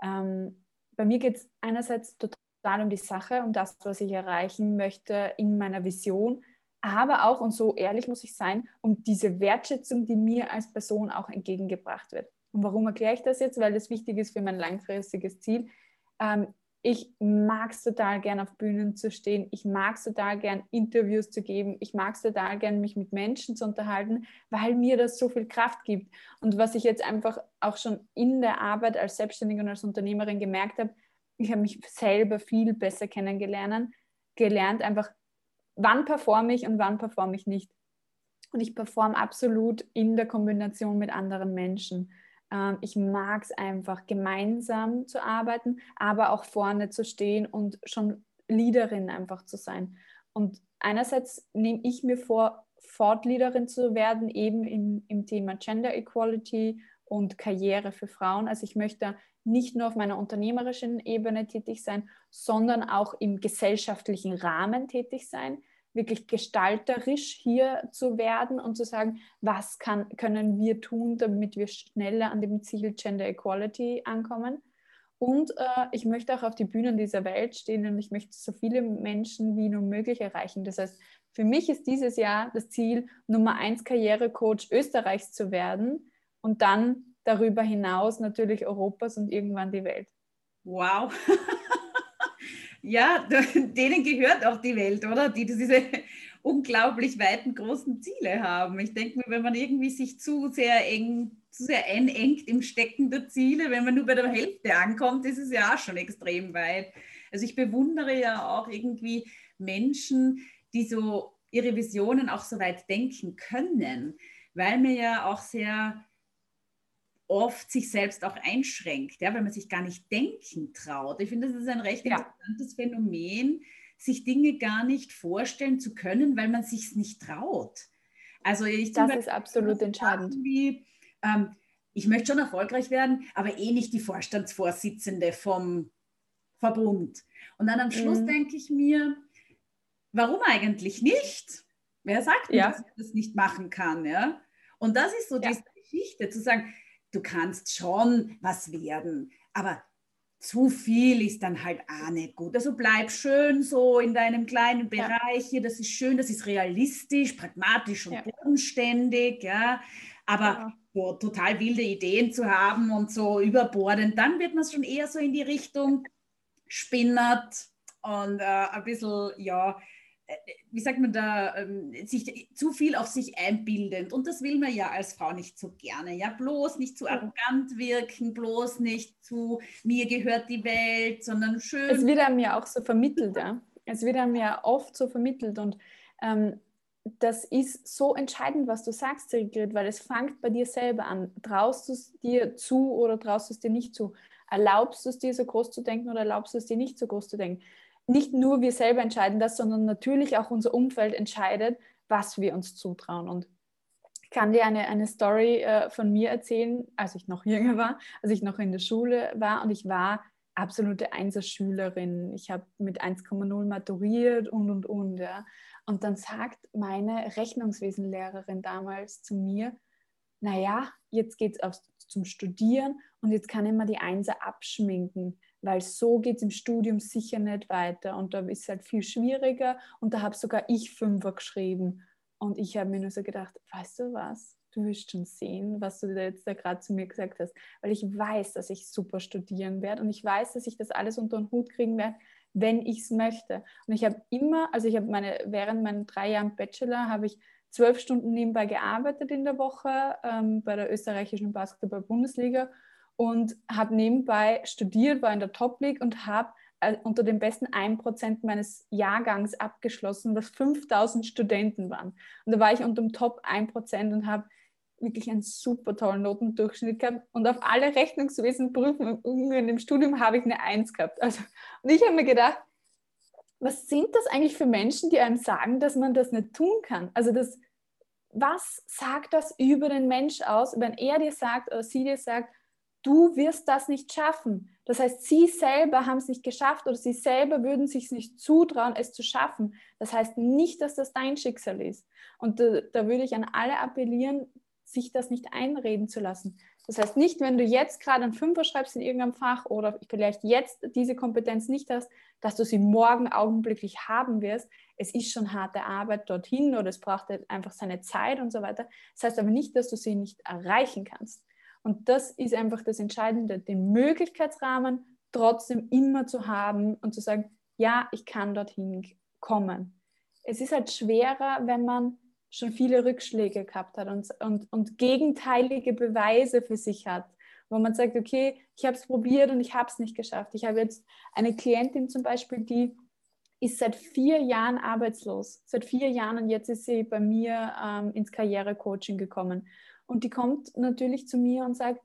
Ähm, bei mir geht es einerseits total total um die Sache, um das, was ich erreichen möchte in meiner Vision, aber auch, und so ehrlich muss ich sein, um diese Wertschätzung, die mir als Person auch entgegengebracht wird. Und warum erkläre ich das jetzt? Weil das wichtig ist für mein langfristiges Ziel. Ähm, ich mag es total gern auf Bühnen zu stehen. Ich mag es total gern Interviews zu geben. Ich mag es total gern mich mit Menschen zu unterhalten, weil mir das so viel Kraft gibt. Und was ich jetzt einfach auch schon in der Arbeit als Selbstständige und als Unternehmerin gemerkt habe, ich habe mich selber viel besser kennengelernt, gelernt einfach, wann performe ich und wann performe ich nicht. Und ich performe absolut in der Kombination mit anderen Menschen. Ähm, ich mag es einfach, gemeinsam zu arbeiten, aber auch vorne zu stehen und schon Leaderin einfach zu sein. Und einerseits nehme ich mir vor, Fortleaderin zu werden, eben im, im Thema Gender Equality und Karriere für Frauen. Also ich möchte nicht nur auf meiner unternehmerischen Ebene tätig sein, sondern auch im gesellschaftlichen Rahmen tätig sein, wirklich gestalterisch hier zu werden und zu sagen, was kann, können wir tun, damit wir schneller an dem Ziel Gender Equality ankommen. Und äh, ich möchte auch auf die Bühnen dieser Welt stehen und ich möchte so viele Menschen wie nur möglich erreichen. Das heißt, für mich ist dieses Jahr das Ziel, Nummer eins Karrierecoach Österreichs zu werden und dann darüber hinaus natürlich Europas und irgendwann die Welt. Wow. [laughs] ja, [laughs] denen gehört auch die Welt, oder? Die diese [laughs] unglaublich weiten, großen Ziele haben. Ich denke mir, wenn man irgendwie sich zu sehr eng, zu sehr einengt im Stecken der Ziele, wenn man nur bei der Hälfte ankommt, ist es ja auch schon extrem weit. Also ich bewundere ja auch irgendwie Menschen, die so ihre Visionen auch so weit denken können, weil mir ja auch sehr oft sich selbst auch einschränkt, ja, weil man sich gar nicht denken traut. Ich finde, das ist ein recht ja. interessantes Phänomen, sich Dinge gar nicht vorstellen zu können, weil man sich es nicht traut. Also ich das ist absolut entscheidend. Wie, ähm, ich möchte schon erfolgreich werden, aber eh nicht die Vorstandsvorsitzende vom Verbund. Und dann am Schluss mhm. denke ich mir, warum eigentlich nicht? Wer sagt ja. dass ich das nicht machen kann? Ja? Und das ist so ja. diese Geschichte, zu sagen, du kannst schon was werden, aber zu viel ist dann halt auch nicht gut. Also bleib schön so in deinem kleinen Bereich hier, das ist schön, das ist realistisch, pragmatisch und ja. bodenständig, ja. Aber ja. So total wilde Ideen zu haben und so überbordend, dann wird man schon eher so in die Richtung spinnert und äh, ein bisschen, ja, wie sagt man da, ähm, sich zu viel auf sich einbildend. Und das will man ja als Frau nicht so gerne. Ja, bloß nicht zu arrogant wirken, bloß nicht zu mir gehört die Welt, sondern schön. Es wird einem ja auch so vermittelt, ja. Es wird einem ja oft so vermittelt und ähm, das ist so entscheidend, was du sagst, Sigrid, weil es fängt bei dir selber an. Traust du es dir zu oder traust du es dir nicht zu? Erlaubst du es dir so groß zu denken oder erlaubst du es dir nicht so groß zu denken? Nicht nur wir selber entscheiden das, sondern natürlich auch unser Umfeld entscheidet, was wir uns zutrauen. Und ich kann dir eine, eine Story äh, von mir erzählen, als ich noch [laughs] jünger war, als ich noch in der Schule war und ich war absolute Einserschülerin. Ich habe mit 1,0 maturiert und, und, und. Ja. Und dann sagt meine Rechnungswesenlehrerin damals zu mir, naja, jetzt geht es zum Studieren und jetzt kann ich mal die Einser abschminken weil so geht es im Studium sicher nicht weiter und da ist es halt viel schwieriger. Und da habe sogar ich Fünfer geschrieben. Und ich habe mir nur so gedacht, weißt du was, du wirst schon sehen, was du da jetzt da gerade zu mir gesagt hast, weil ich weiß, dass ich super studieren werde und ich weiß, dass ich das alles unter den Hut kriegen werde, wenn ich es möchte. Und ich habe immer, also ich habe meine, während meinen drei Jahren Bachelor habe ich zwölf Stunden nebenbei gearbeitet in der Woche ähm, bei der österreichischen Basketball-Bundesliga und habe nebenbei studiert, war in der Top League und habe äh, unter den besten 1% meines Jahrgangs abgeschlossen, was 5000 Studenten waren. Und da war ich unter dem Top 1% und habe wirklich einen super tollen Notendurchschnitt gehabt. Und auf alle Rechnungswesenprüfungen im Studium habe ich eine 1 gehabt. Also, und ich habe mir gedacht, was sind das eigentlich für Menschen, die einem sagen, dass man das nicht tun kann? Also das, was sagt das über den Mensch aus, wenn er dir sagt oder sie dir sagt, du wirst das nicht schaffen. Das heißt, sie selber haben es nicht geschafft oder sie selber würden sich nicht zutrauen, es zu schaffen. Das heißt nicht, dass das dein Schicksal ist. Und da, da würde ich an alle appellieren, sich das nicht einreden zu lassen. Das heißt nicht, wenn du jetzt gerade einen Fünfer schreibst in irgendeinem Fach oder vielleicht jetzt diese Kompetenz nicht hast, dass du sie morgen augenblicklich haben wirst. Es ist schon harte Arbeit dorthin oder es braucht halt einfach seine Zeit und so weiter. Das heißt aber nicht, dass du sie nicht erreichen kannst. Und das ist einfach das Entscheidende, den Möglichkeitsrahmen trotzdem immer zu haben und zu sagen, ja, ich kann dorthin kommen. Es ist halt schwerer, wenn man schon viele Rückschläge gehabt hat und, und, und gegenteilige Beweise für sich hat, wo man sagt, okay, ich habe es probiert und ich habe es nicht geschafft. Ich habe jetzt eine Klientin zum Beispiel, die ist seit vier Jahren arbeitslos, seit vier Jahren und jetzt ist sie bei mir ähm, ins Karrierecoaching gekommen. Und die kommt natürlich zu mir und sagt,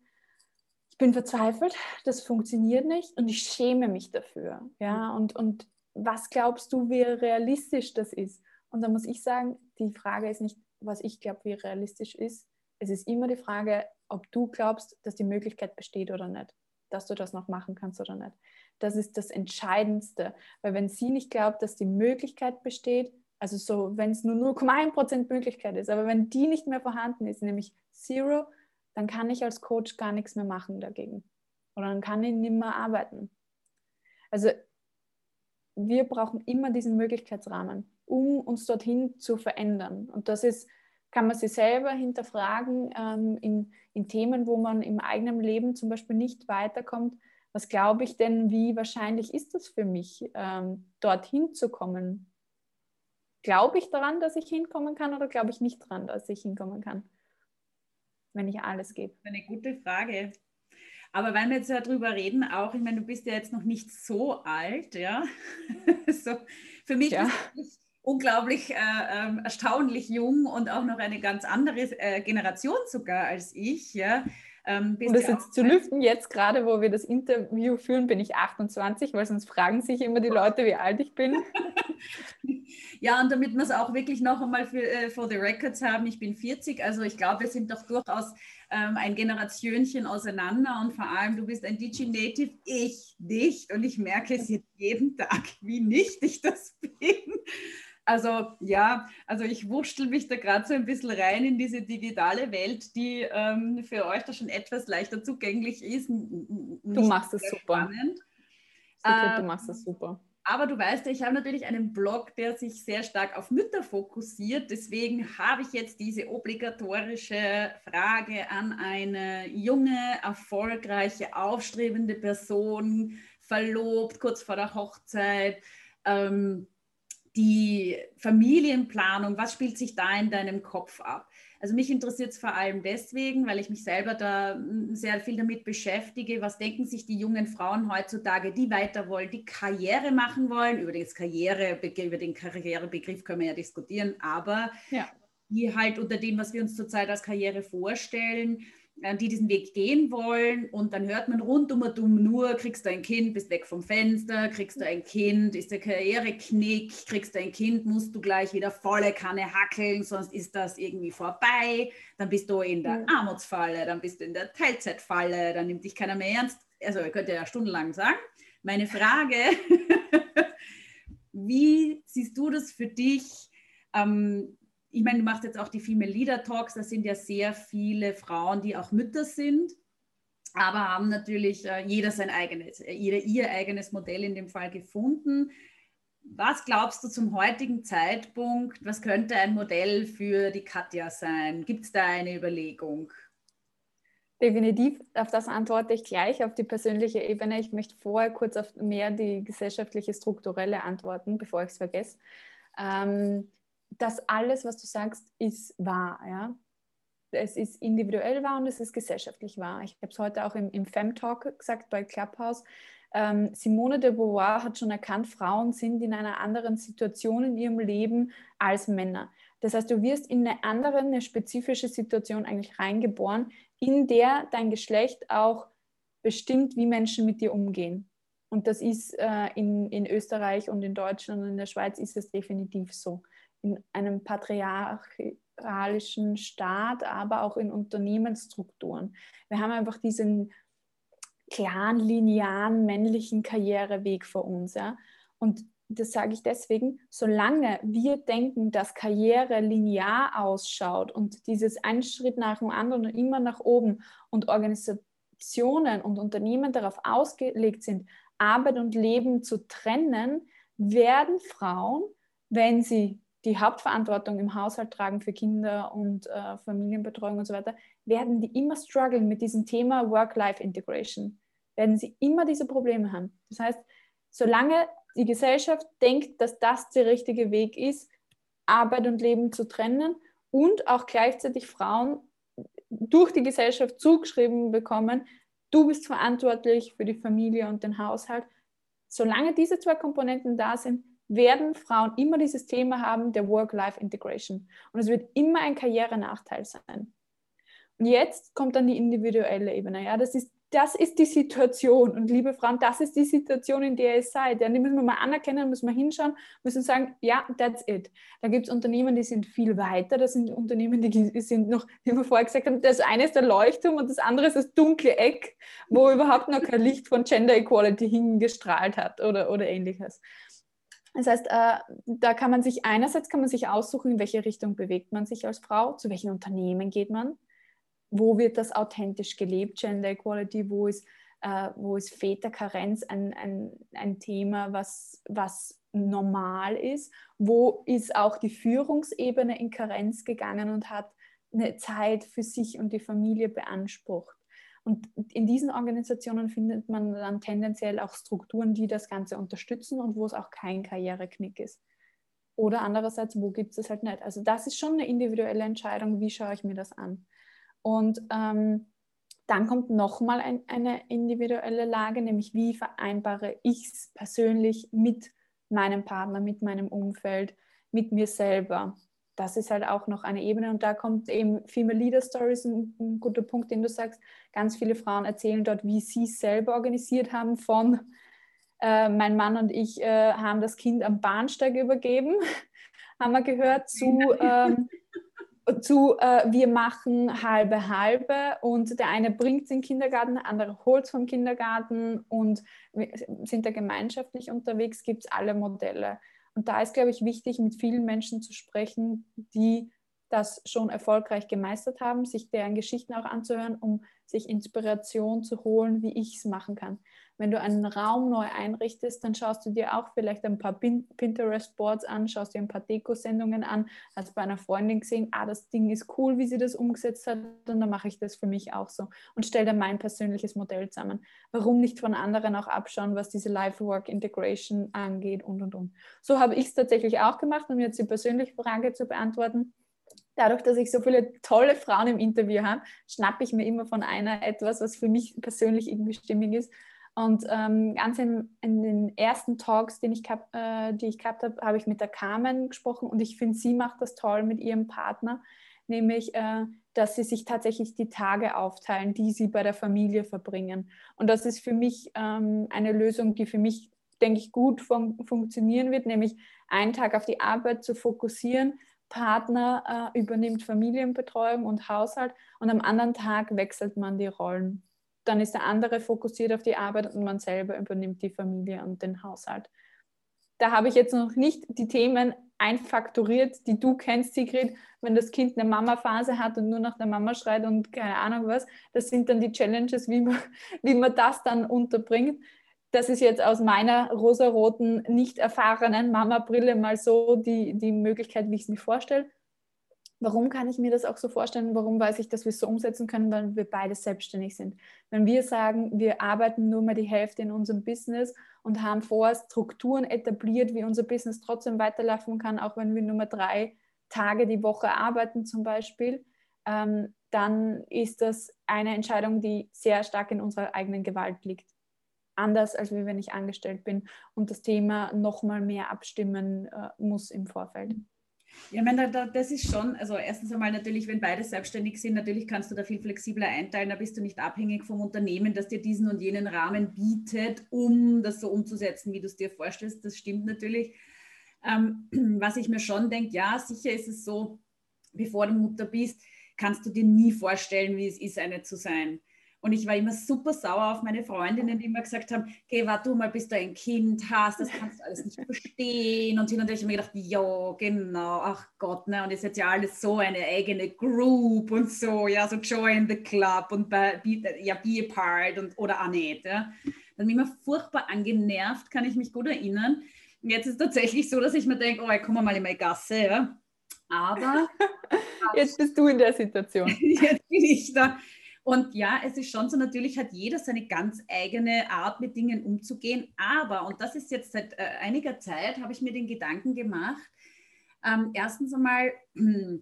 ich bin verzweifelt, das funktioniert nicht und ich schäme mich dafür. Ja, mhm. und, und was glaubst du, wie realistisch das ist? Und da muss ich sagen, die Frage ist nicht, was ich glaube, wie realistisch ist. Es ist immer die Frage, ob du glaubst, dass die Möglichkeit besteht oder nicht, dass du das noch machen kannst oder nicht. Das ist das Entscheidendste, weil wenn sie nicht glaubt, dass die Möglichkeit besteht, also so, wenn es nur 0,1% Möglichkeit ist, aber wenn die nicht mehr vorhanden ist, nämlich Zero, dann kann ich als Coach gar nichts mehr machen dagegen. Oder dann kann ich nicht mehr arbeiten. Also wir brauchen immer diesen Möglichkeitsrahmen, um uns dorthin zu verändern. Und das ist, kann man sich selber hinterfragen ähm, in, in Themen, wo man im eigenen Leben zum Beispiel nicht weiterkommt. Was glaube ich denn, wie wahrscheinlich ist es für mich, ähm, dorthin zu kommen? Glaube ich daran, dass ich hinkommen kann oder glaube ich nicht daran, dass ich hinkommen kann, wenn ich alles gebe? Eine gute Frage. Aber wenn wir jetzt darüber reden, auch, ich meine, du bist ja jetzt noch nicht so alt, ja. [laughs] so, für mich ja. ist es unglaublich äh, äh, erstaunlich jung und auch noch eine ganz andere äh, Generation sogar als ich, ja. Ähm, um das jetzt zu lüften, jetzt gerade, wo wir das Interview führen, bin ich 28, weil sonst fragen sich immer die Leute, wie alt ich bin. [laughs] Ja, und damit wir es auch wirklich noch einmal für äh, for the records haben, ich bin 40, also ich glaube, wir sind doch durchaus ähm, ein Generationchen auseinander und vor allem du bist ein Digi-Native, ich nicht und ich merke es jetzt jeden Tag, wie nicht ich das [laughs] bin. Also ja, also ich wurschtel mich da gerade so ein bisschen rein in diese digitale Welt, die ähm, für euch da schon etwas leichter zugänglich ist. Du machst es super. Spannend. Sicher, du ähm, machst es super. Aber du weißt ja, ich habe natürlich einen Blog, der sich sehr stark auf Mütter fokussiert. Deswegen habe ich jetzt diese obligatorische Frage an eine junge, erfolgreiche, aufstrebende Person, verlobt, kurz vor der Hochzeit. Ähm, die Familienplanung, was spielt sich da in deinem Kopf ab? Also mich interessiert es vor allem deswegen, weil ich mich selber da hm, sehr viel damit beschäftige. Was denken sich die jungen Frauen heutzutage, die weiter wollen, die Karriere machen wollen? Über, das Karriere, über den Karrierebegriff können wir ja diskutieren, aber ja. die halt unter dem, was wir uns zurzeit als Karriere vorstellen, die diesen Weg gehen wollen und dann hört man rundum und um nur, kriegst du ein Kind, bist weg vom Fenster, kriegst du ein Kind, ist der Karriereknick, kriegst du ein Kind, musst du gleich wieder volle Kanne hackeln, sonst ist das irgendwie vorbei, dann bist du in der Armutsfalle, dann bist du in der Teilzeitfalle, dann nimmt dich keiner mehr ernst. Also ich könnte ja stundenlang sagen. Meine Frage, [laughs] wie siehst du das für dich? Ähm, ich meine, du machst jetzt auch die Female Leader Talks, da sind ja sehr viele Frauen, die auch Mütter sind, aber haben natürlich äh, jeder sein eigenes, äh, jeder ihr eigenes Modell in dem Fall gefunden. Was glaubst du zum heutigen Zeitpunkt, was könnte ein Modell für die Katja sein? Gibt es da eine Überlegung? Definitiv, auf das antworte ich gleich auf die persönliche Ebene. Ich möchte vorher kurz auf mehr die gesellschaftliche, strukturelle antworten, bevor ich es vergesse. Ähm, das alles, was du sagst, ist wahr. Ja? Es ist individuell wahr und es ist gesellschaftlich wahr. Ich habe es heute auch im, im Fem-Talk gesagt bei Clubhouse. Ähm, Simone de Beauvoir hat schon erkannt, Frauen sind in einer anderen Situation in ihrem Leben als Männer. Das heißt, du wirst in eine andere, eine spezifische Situation eigentlich reingeboren, in der dein Geschlecht auch bestimmt, wie Menschen mit dir umgehen. Und das ist äh, in, in Österreich und in Deutschland und in der Schweiz ist es definitiv so in einem patriarchalischen Staat, aber auch in Unternehmensstrukturen. Wir haben einfach diesen klaren, linearen, männlichen Karriereweg vor uns. Ja? Und das sage ich deswegen, solange wir denken, dass Karriere linear ausschaut und dieses ein Schritt nach dem anderen und immer nach oben und Organisationen und Unternehmen darauf ausgelegt sind, Arbeit und Leben zu trennen, werden Frauen, wenn sie die Hauptverantwortung im Haushalt tragen für Kinder und äh, Familienbetreuung und so weiter, werden die immer strugglen mit diesem Thema Work-Life-Integration. Werden sie immer diese Probleme haben. Das heißt, solange die Gesellschaft denkt, dass das der richtige Weg ist, Arbeit und Leben zu trennen und auch gleichzeitig Frauen durch die Gesellschaft zugeschrieben bekommen, du bist verantwortlich für die Familie und den Haushalt. Solange diese zwei Komponenten da sind, werden Frauen immer dieses Thema haben der Work-Life-Integration. Und es wird immer ein Karrierenachteil sein. Und jetzt kommt dann die individuelle Ebene. Ja, das ist, das ist die Situation. Und liebe Frauen, das ist die Situation, in der ihr seid. Ja, die müssen wir mal anerkennen, müssen wir hinschauen, müssen sagen, ja, that's it. Da gibt es Unternehmen, die sind viel weiter. Das sind Unternehmen, die sind noch, wie wir vorher gesagt haben, das eine ist der Leuchtturm und das andere ist das dunkle Eck, wo überhaupt noch kein Licht von Gender Equality hingestrahlt hat oder, oder ähnliches. Das heißt, äh, da kann man sich einerseits kann man sich aussuchen, in welche Richtung bewegt man sich als Frau, zu welchen Unternehmen geht man, wo wird das authentisch gelebt, Gender Equality, wo ist, äh, wo ist Väterkarenz ein, ein, ein Thema, was, was normal ist, wo ist auch die Führungsebene in Karenz gegangen und hat eine Zeit für sich und die Familie beansprucht. Und in diesen Organisationen findet man dann tendenziell auch Strukturen, die das Ganze unterstützen und wo es auch kein Karriereknick ist. Oder andererseits, wo gibt es es halt nicht? Also das ist schon eine individuelle Entscheidung, wie schaue ich mir das an. Und ähm, dann kommt nochmal ein, eine individuelle Lage, nämlich wie vereinbare ich es persönlich mit meinem Partner, mit meinem Umfeld, mit mir selber das ist halt auch noch eine Ebene und da kommt eben Female Leader Stories ein, ein guter Punkt, den du sagst. Ganz viele Frauen erzählen dort, wie sie selber organisiert haben von Äh, mein Mann und ich äh, haben das Kind am Bahnsteig übergeben, [laughs] haben wir gehört, zu, ähm, zu äh, wir machen halbe halbe und der eine bringt es in den Kindergarten, der andere holt es vom Kindergarten und sind da gemeinschaftlich unterwegs, gibt es alle Modelle. Und da ist, glaube ich, wichtig, mit vielen Menschen zu sprechen, die das schon erfolgreich gemeistert haben, sich deren Geschichten auch anzuhören, um sich Inspiration zu holen, wie ich es machen kann. Wenn du einen Raum neu einrichtest, dann schaust du dir auch vielleicht ein paar Pinterest-Boards an, schaust dir ein paar Deko-Sendungen an, hast bei einer Freundin gesehen, ah, das Ding ist cool, wie sie das umgesetzt hat, und dann mache ich das für mich auch so und stelle dann mein persönliches Modell zusammen. Warum nicht von anderen auch abschauen, was diese Life-Work-Integration angeht und und und. So habe ich es tatsächlich auch gemacht, um jetzt die persönliche Frage zu beantworten dadurch, dass ich so viele tolle Frauen im Interview habe, schnappe ich mir immer von einer etwas, was für mich persönlich irgendwie stimmig ist. Und ähm, ganz in, in, den ersten Talks, den ich äh, die ich gehabt habe, habe ich mit der Carmen gesprochen und ich finde, sie macht das toll mit ihrem Partner, nämlich, äh, dass sie sich tatsächlich die Tage aufteilen, die sie bei der Familie verbringen. Und das ist für mich ähm, eine Lösung, die für mich, denke ich, gut fun funktionieren wird, nämlich einen Tag auf die Arbeit zu fokussieren, Partner äh, übernimmt Familienbetreuung und Haushalt und am anderen Tag wechselt man die Rollen. Dann ist der andere fokussiert auf die Arbeit und man selber übernimmt die Familie und den Haushalt. Da habe ich jetzt noch nicht die Themen einfaktoriert, die du kennst, Sigrid, wenn das Kind eine Mama-Phase hat und nur nach der Mama schreit und keine Ahnung was. Das sind dann die Challenges, wie man, [laughs] wie man das dann unterbringt das ist jetzt aus meiner rosaroten, nicht erfahrenen Mama-Brille mal so die, die Möglichkeit, wie ich es mir vorstelle. Warum kann ich mir das auch so vorstellen? Warum weiß ich, dass wir es so umsetzen können? Weil wir beide selbstständig sind. Wenn wir sagen, wir arbeiten nur mal die Hälfte in unserem Business und haben vorher Strukturen etabliert, wie unser Business trotzdem weiterlaufen kann, auch wenn wir nur mal drei Tage die Woche arbeiten zum Beispiel, ähm, dann ist das eine Entscheidung, die sehr stark in unserer eigenen Gewalt liegt anders, als wenn ich angestellt bin und das Thema noch mal mehr abstimmen äh, muss im Vorfeld. Ja, ich meine, das ist schon, also erstens einmal natürlich, wenn beide selbstständig sind, natürlich kannst du da viel flexibler einteilen, da bist du nicht abhängig vom Unternehmen, das dir diesen und jenen Rahmen bietet, um das so umzusetzen, wie du es dir vorstellst. Das stimmt natürlich. Ähm, [clears throat] was ich mir schon denke, ja, sicher ist es so, bevor du Mutter bist, kannst du dir nie vorstellen, wie es ist, eine zu sein. Und ich war immer super sauer auf meine Freundinnen, die immer gesagt haben, geh, warte du mal, bis du ein Kind hast, das kannst du alles nicht verstehen. Und hin und her habe ich mir gedacht, ja, genau, ach Gott, ne? Und ist jetzt ja alles so eine eigene Group und so, ja, so join the club und be, be, ja, be a part und, oder nicht. Ja. Dann bin ich immer furchtbar angenervt, kann ich mich gut erinnern. Und jetzt ist es tatsächlich so, dass ich mir denke, oh, ich komme mal in meine Gasse, ja. Aber [laughs] jetzt bist du in der Situation. [laughs] jetzt bin ich da. Und ja, es ist schon so, natürlich hat jeder seine ganz eigene Art, mit Dingen umzugehen. Aber, und das ist jetzt seit äh, einiger Zeit, habe ich mir den Gedanken gemacht, ähm, erstens einmal, [clears throat]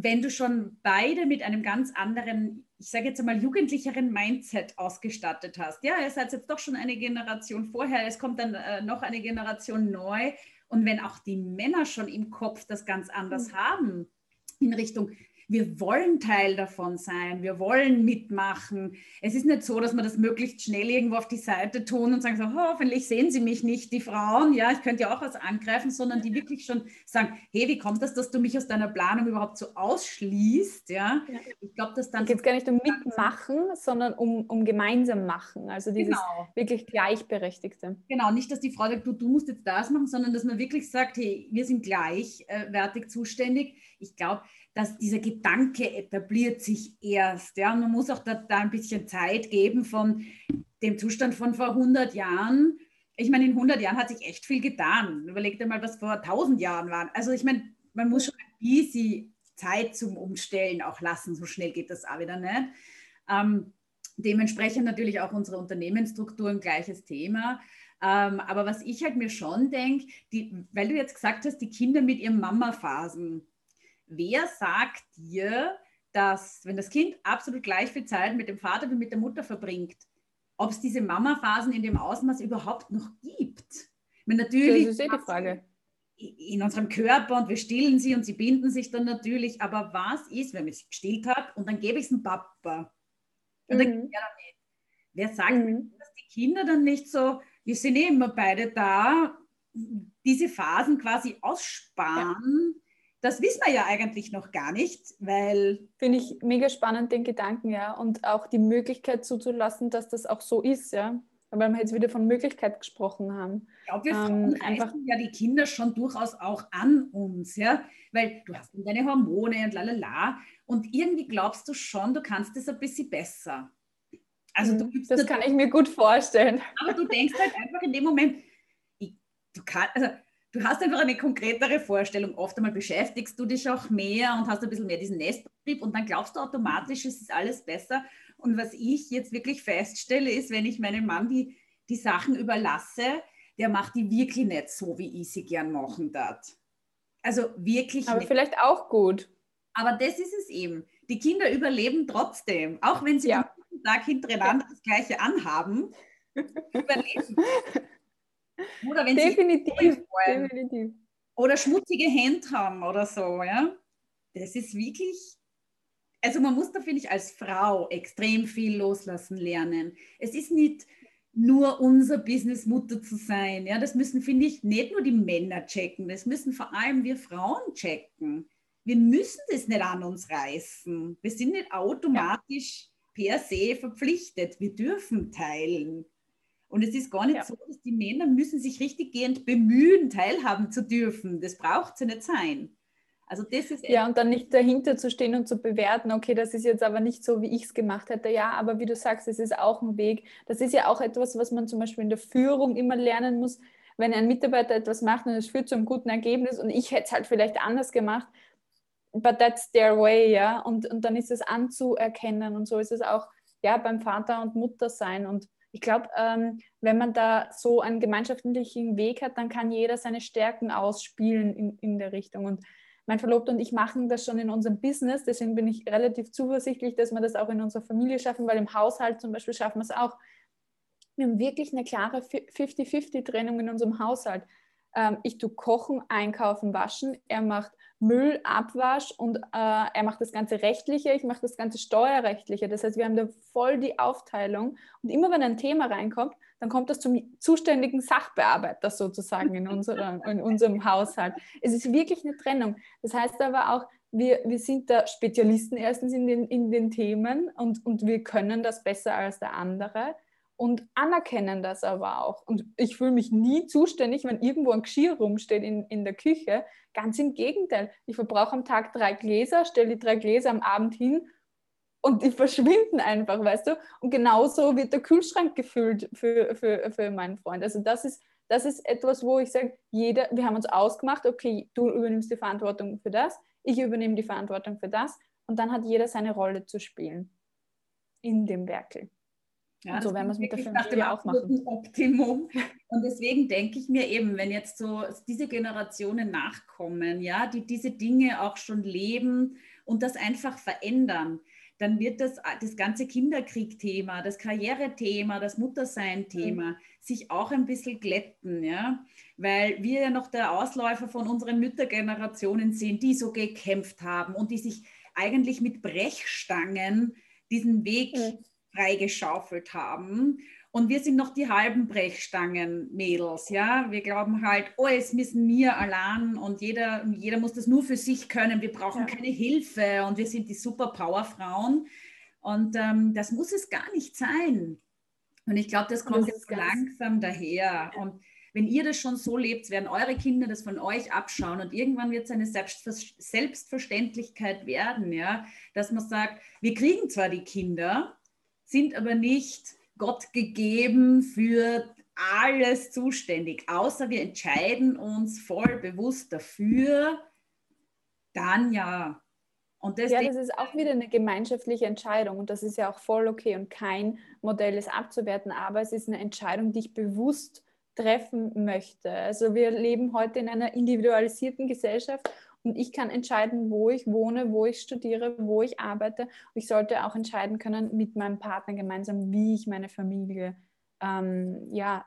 wenn du schon beide mit einem ganz anderen, ich sage jetzt einmal, jugendlicheren Mindset ausgestattet hast. Ja, ihr seid jetzt doch schon eine Generation vorher, es kommt dann äh, noch eine Generation neu. Und wenn auch die Männer schon im Kopf das ganz anders mhm. haben, in Richtung, wir wollen Teil davon sein, wir wollen mitmachen. Es ist nicht so, dass wir das möglichst schnell irgendwo auf die Seite tun und sagen so, hoffentlich sehen sie mich nicht, die Frauen, ja, ich könnte ja auch was angreifen, sondern die wirklich schon sagen, hey, wie kommt das, dass du mich aus deiner Planung überhaupt so ausschließt, ja? ja. Ich glaube, dass dann... Es geht gar nicht um mitmachen, sondern um, um gemeinsam machen, also dieses genau. wirklich Gleichberechtigte. Genau, nicht, dass die Frau sagt, du, du musst jetzt das machen, sondern dass man wirklich sagt, hey, wir sind gleichwertig zuständig. Ich glaube, dass dieser Gedanke etabliert sich erst. Ja? Und man muss auch da, da ein bisschen Zeit geben von dem Zustand von vor 100 Jahren. Ich meine, in 100 Jahren hat sich echt viel getan. Überleg dir mal, was vor 1000 Jahren war. Also ich meine, man muss schon ein bisschen Zeit zum Umstellen auch lassen. So schnell geht das auch wieder nicht. Ähm, dementsprechend natürlich auch unsere Unternehmensstrukturen, gleiches Thema. Ähm, aber was ich halt mir schon denke, weil du jetzt gesagt hast, die Kinder mit ihren Mama-Phasen, wer sagt dir, dass wenn das Kind absolut gleich viel Zeit mit dem Vater wie mit der Mutter verbringt, ob es diese Mama-Phasen in dem Ausmaß überhaupt noch gibt? Meine, natürlich das ist eh die Frage. In unserem Körper und wir stillen sie und sie binden sich dann natürlich. Aber was ist, wenn ich gestillt habe und dann gebe ich es dem Papa? Und mhm. dann, ja, Wer sagt, mhm. dass die Kinder dann nicht so wir sind eh immer beide da, diese Phasen quasi aussparen. Ja. Das wissen wir ja eigentlich noch gar nicht, weil. Finde ich mega spannend, den Gedanken, ja. Und auch die Möglichkeit zuzulassen, dass das auch so ist, ja. Weil wir jetzt wieder von Möglichkeit gesprochen haben. Ich glaube, wir ähm, einfach ja die Kinder schon durchaus auch an uns, ja. Weil du hast deine Hormone und lalala. Und irgendwie glaubst du schon, du kannst das ein bisschen besser. Also du mhm, das kann ich mir gut vorstellen. Aber du denkst halt [laughs] einfach in dem Moment, ich, du, kann, also, du hast einfach eine konkretere Vorstellung. Oft einmal beschäftigst du dich auch mehr und hast ein bisschen mehr diesen Nestbetrieb und dann glaubst du automatisch, es ist alles besser. Und was ich jetzt wirklich feststelle, ist, wenn ich meinem Mann die, die Sachen überlasse, der macht die wirklich nicht so, wie ich sie gern machen darf. Also wirklich Aber nicht. vielleicht auch gut. Aber das ist es eben. Die Kinder überleben trotzdem, auch wenn sie ja. Tag hintereinander das Gleiche anhaben, [laughs] überleben. Oder wenn definitiv, sie definitiv. Oder schmutzige Hände haben oder so, ja. Das ist wirklich, also man muss da, finde ich, als Frau extrem viel loslassen lernen. Es ist nicht nur unser Business Mutter zu sein, ja. Das müssen, finde ich, nicht nur die Männer checken, das müssen vor allem wir Frauen checken. Wir müssen das nicht an uns reißen. Wir sind nicht automatisch ja per se verpflichtet. Wir dürfen teilen. Und es ist gar nicht ja. so, dass die Männer müssen sich richtiggehend bemühen, teilhaben zu dürfen. Das braucht sie nicht sein. Also das ist ja, und dann nicht dahinter zu stehen und zu bewerten, okay, das ist jetzt aber nicht so, wie ich es gemacht hätte. Ja, aber wie du sagst, es ist auch ein Weg. Das ist ja auch etwas, was man zum Beispiel in der Führung immer lernen muss. Wenn ein Mitarbeiter etwas macht und es führt zu einem guten Ergebnis und ich hätte es halt vielleicht anders gemacht, but that's their way, ja. Und, und dann ist es anzuerkennen und so ist es auch ja beim Vater und Mutter sein. Und ich glaube, ähm, wenn man da so einen gemeinschaftlichen Weg hat, dann kann jeder seine Stärken ausspielen in, in der Richtung. Und mein Verlobter und ich machen das schon in unserem Business, deswegen bin ich relativ zuversichtlich, dass wir das auch in unserer Familie schaffen, weil im Haushalt zum Beispiel schaffen wir es auch. Wir haben wirklich eine klare 50-50-Trennung in unserem Haushalt. Ähm, ich tue kochen, einkaufen, waschen. Er macht Müllabwasch und äh, er macht das ganze Rechtliche, ich mache das ganze Steuerrechtliche. Das heißt, wir haben da voll die Aufteilung und immer wenn ein Thema reinkommt, dann kommt das zum zuständigen Sachbearbeiter sozusagen in, unserer, [laughs] in unserem Haushalt. Es ist wirklich eine Trennung. Das heißt aber auch, wir, wir sind da Spezialisten erstens in den, in den Themen und, und wir können das besser als der andere und anerkennen das aber auch. Und ich fühle mich nie zuständig, wenn irgendwo ein Geschirr rumsteht in, in der Küche. Ganz im Gegenteil. Ich verbrauche am Tag drei Gläser, stelle die drei Gläser am Abend hin und die [laughs] verschwinden einfach, weißt du? Und genauso wird der Kühlschrank gefüllt für, für, für meinen Freund. Also das ist, das ist etwas, wo ich sage, jeder, wir haben uns ausgemacht, okay, du übernimmst die Verantwortung für das, ich übernehme die Verantwortung für das und dann hat jeder seine Rolle zu spielen in dem Werkel. Ja, und so werden wir es mit der Familie auch machen. Optimum. Und deswegen denke ich mir eben, wenn jetzt so diese Generationen nachkommen, ja, die diese Dinge auch schon leben und das einfach verändern, dann wird das, das ganze Kinderkrieg-Thema, das Karrierethema, das Muttersein-Thema mhm. sich auch ein bisschen glätten, ja, weil wir ja noch der Ausläufer von unseren Müttergenerationen sind, die so gekämpft haben und die sich eigentlich mit Brechstangen diesen Weg mhm freigeschaufelt haben. Und wir sind noch die halben Brechstangen-Mädels, ja. Wir glauben halt, oh, es müssen wir allein und jeder, jeder muss das nur für sich können. Wir brauchen ja. keine Hilfe und wir sind die Superpower-Frauen. Und ähm, das muss es gar nicht sein. Und ich glaube, das kommt das jetzt langsam daher. Und wenn ihr das schon so lebt, werden eure Kinder das von euch abschauen und irgendwann wird es eine Selbstverständlichkeit werden, ja, dass man sagt, wir kriegen zwar die Kinder, sind aber nicht Gott gegeben für alles zuständig, außer wir entscheiden uns voll bewusst dafür, dann ja. Und das ja, das ist auch wieder eine gemeinschaftliche Entscheidung und das ist ja auch voll okay und kein Modell ist abzuwerten, aber es ist eine Entscheidung, die ich bewusst treffen möchte. Also wir leben heute in einer individualisierten Gesellschaft und ich kann entscheiden, wo ich wohne, wo ich studiere, wo ich arbeite. Ich sollte auch entscheiden können mit meinem Partner gemeinsam, wie ich meine Familie ähm, ja,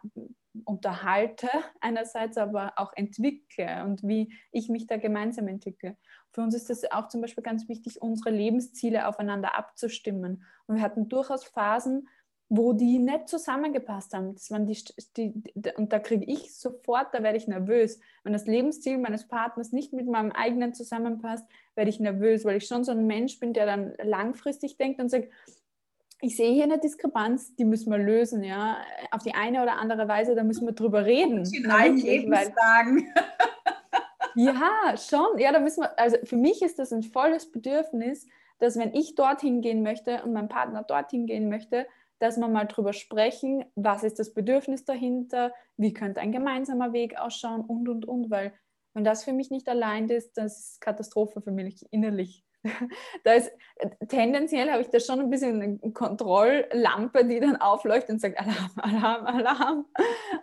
unterhalte [laughs] einerseits, aber auch entwickle und wie ich mich da gemeinsam entwickle. Für uns ist es auch zum Beispiel ganz wichtig, unsere Lebensziele aufeinander abzustimmen. Und wir hatten durchaus Phasen, wo die nicht zusammengepasst haben. Das waren die, die, die und da kriege ich sofort, da werde ich nervös. Wenn das Lebensziel meines Partners nicht mit meinem eigenen zusammenpasst, werde ich nervös, weil ich schon so ein Mensch bin, der dann langfristig denkt und sagt, ich sehe hier eine Diskrepanz, die müssen wir lösen, ja. Auf die eine oder andere Weise, da müssen wir drüber reden. In allen Lebenslagen. [laughs] ja, schon. Ja, da müssen wir, also für mich ist das ein volles Bedürfnis, dass wenn ich dorthin gehen möchte und mein Partner dorthin gehen möchte, dass wir mal drüber sprechen, was ist das Bedürfnis dahinter, wie könnte ein gemeinsamer Weg ausschauen und, und, und, weil wenn das für mich nicht allein ist, das ist Katastrophe für mich innerlich. [laughs] Da ist, tendenziell habe ich da schon ein bisschen eine Kontrolllampe, die dann aufleuchtet und sagt Alarm, Alarm, Alarm.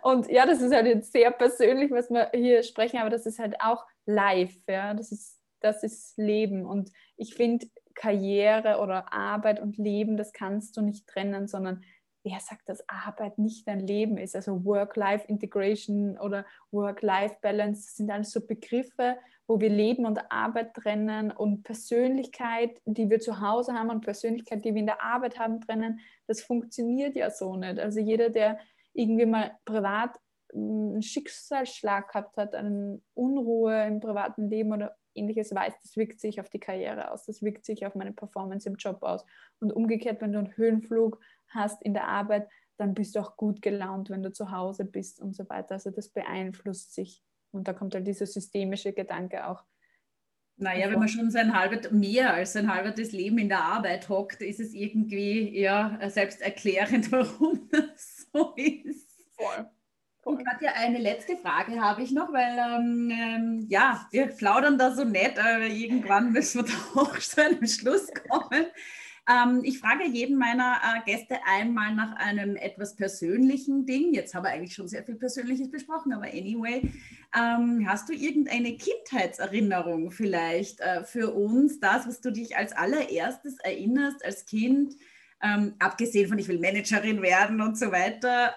Und ja, das ist halt jetzt sehr persönlich, was wir hier sprechen, aber das ist halt auch live, ja, das ist, das ist Leben. Und ich finde, Karriere oder Arbeit und Leben, das kannst du nicht trennen, sondern wer sagt, dass Arbeit nicht dein Leben ist? Also Work-Life-Integration oder Work-Life-Balance, sind alles so Begriffe, wo wir Leben und Arbeit trennen und Persönlichkeit, die wir zu Hause haben und Persönlichkeit, die wir in der Arbeit haben, trennen. Das funktioniert ja so nicht. Also jeder, der irgendwie mal privat hm, einen Schicksalsschlag gehabt hat, eine Unruhe im privaten Leben oder ähnliches weiß, das wirkt sich auf die Karriere aus, das wirkt sich auf meine Performance im Job aus. Und umgekehrt, wenn du einen Höhenflug hast in der Arbeit, dann bist du auch gut gelaunt, wenn du zu Hause bist und so weiter. Also das beeinflusst sich. Und da kommt halt dieser systemische Gedanke auch. Naja, wenn man schon sein halbes, mehr als sein halbes Leben in der Arbeit hockt, ist es irgendwie ja selbsterklärend, [laughs] warum das so ist. Voll. Und Katja, eine letzte Frage habe ich noch, weil ähm, ähm, ja, wir plaudern da so nett, aber irgendwann [laughs] müssen wir da auch zu einem Schluss kommen. Ähm, ich frage jeden meiner äh, Gäste einmal nach einem etwas persönlichen Ding. Jetzt haben wir eigentlich schon sehr viel Persönliches besprochen, aber anyway, ähm, hast du irgendeine Kindheitserinnerung vielleicht äh, für uns, das, was du dich als allererstes erinnerst als Kind, ähm, abgesehen von ich will Managerin werden und so weiter?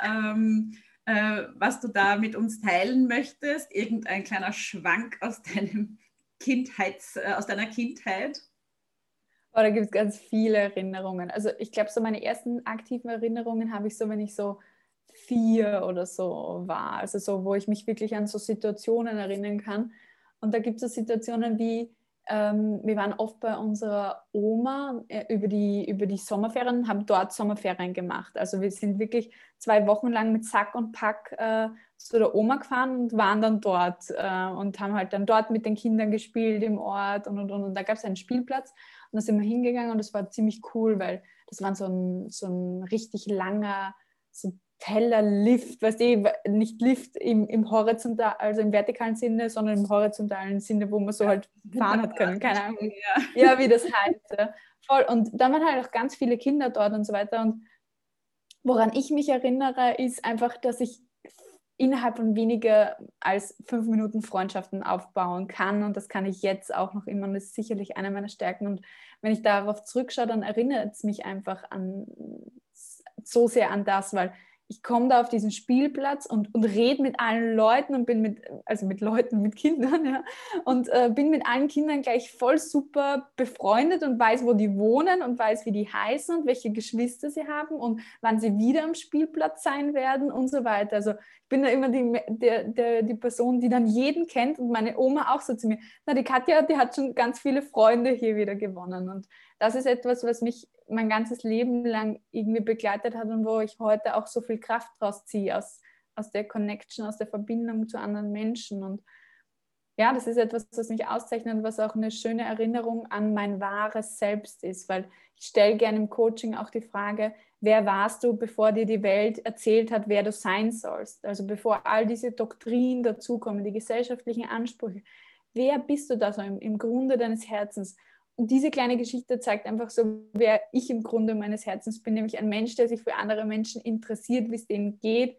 Äh, was du da mit uns teilen möchtest. Irgendein kleiner Schwank aus, deinem Kindheits, äh, aus deiner Kindheit. Oh, da gibt es ganz viele Erinnerungen. Also ich glaube, so meine ersten aktiven Erinnerungen habe ich so, wenn ich so vier oder so war. Also so, wo ich mich wirklich an so Situationen erinnern kann. Und da gibt es so Situationen wie, ähm, wir waren oft bei unserer Oma äh, über, die, über die Sommerferien, haben dort Sommerferien gemacht. Also wir sind wirklich zwei Wochen lang mit Sack und Pack äh, zu der Oma gefahren und waren dann dort äh, und haben halt dann dort mit den Kindern gespielt im Ort und und und. Und da gab es einen Spielplatz und da sind wir hingegangen und das war ziemlich cool, weil das war so ein, so ein richtig langer, so Tellerlift, weißt du, nicht Lift im, im horizontal, also im vertikalen Sinne, sondern im horizontalen Sinne, wo man so halt [laughs] fahren hat können, keine Ahnung. Ja, wie das heißt. Ja. Voll. Und dann waren halt auch ganz viele Kinder dort und so weiter. Und woran ich mich erinnere, ist einfach, dass ich innerhalb von weniger als fünf Minuten Freundschaften aufbauen kann. Und das kann ich jetzt auch noch immer. Und das ist sicherlich eine meiner Stärken. Und wenn ich darauf zurückschaue, dann erinnert es mich einfach an so sehr an das, weil ich komme da auf diesen Spielplatz und, und rede mit allen Leuten und bin mit, also mit Leuten, mit Kindern, [laughs] ja, und äh, bin mit allen Kindern gleich voll super befreundet und weiß, wo die wohnen und weiß, wie die heißen und welche Geschwister sie haben und wann sie wieder am Spielplatz sein werden und so weiter. Also ich bin da immer die, der, der, die Person, die dann jeden kennt und meine Oma auch so zu mir, na, die Katja, die hat schon ganz viele Freunde hier wieder gewonnen und das ist etwas, was mich mein ganzes Leben lang irgendwie begleitet hat und wo ich heute auch so viel Kraft draus ziehe, aus, aus der Connection, aus der Verbindung zu anderen Menschen. Und ja, das ist etwas, was mich auszeichnet, was auch eine schöne Erinnerung an mein wahres Selbst ist, weil ich stelle gerne im Coaching auch die Frage, wer warst du, bevor dir die Welt erzählt hat, wer du sein sollst? Also bevor all diese Doktrinen dazukommen, die gesellschaftlichen Ansprüche. Wer bist du da so im, im Grunde deines Herzens? Und diese kleine Geschichte zeigt einfach so, wer ich im Grunde meines Herzens bin, nämlich ein Mensch, der sich für andere Menschen interessiert, wie es denen geht,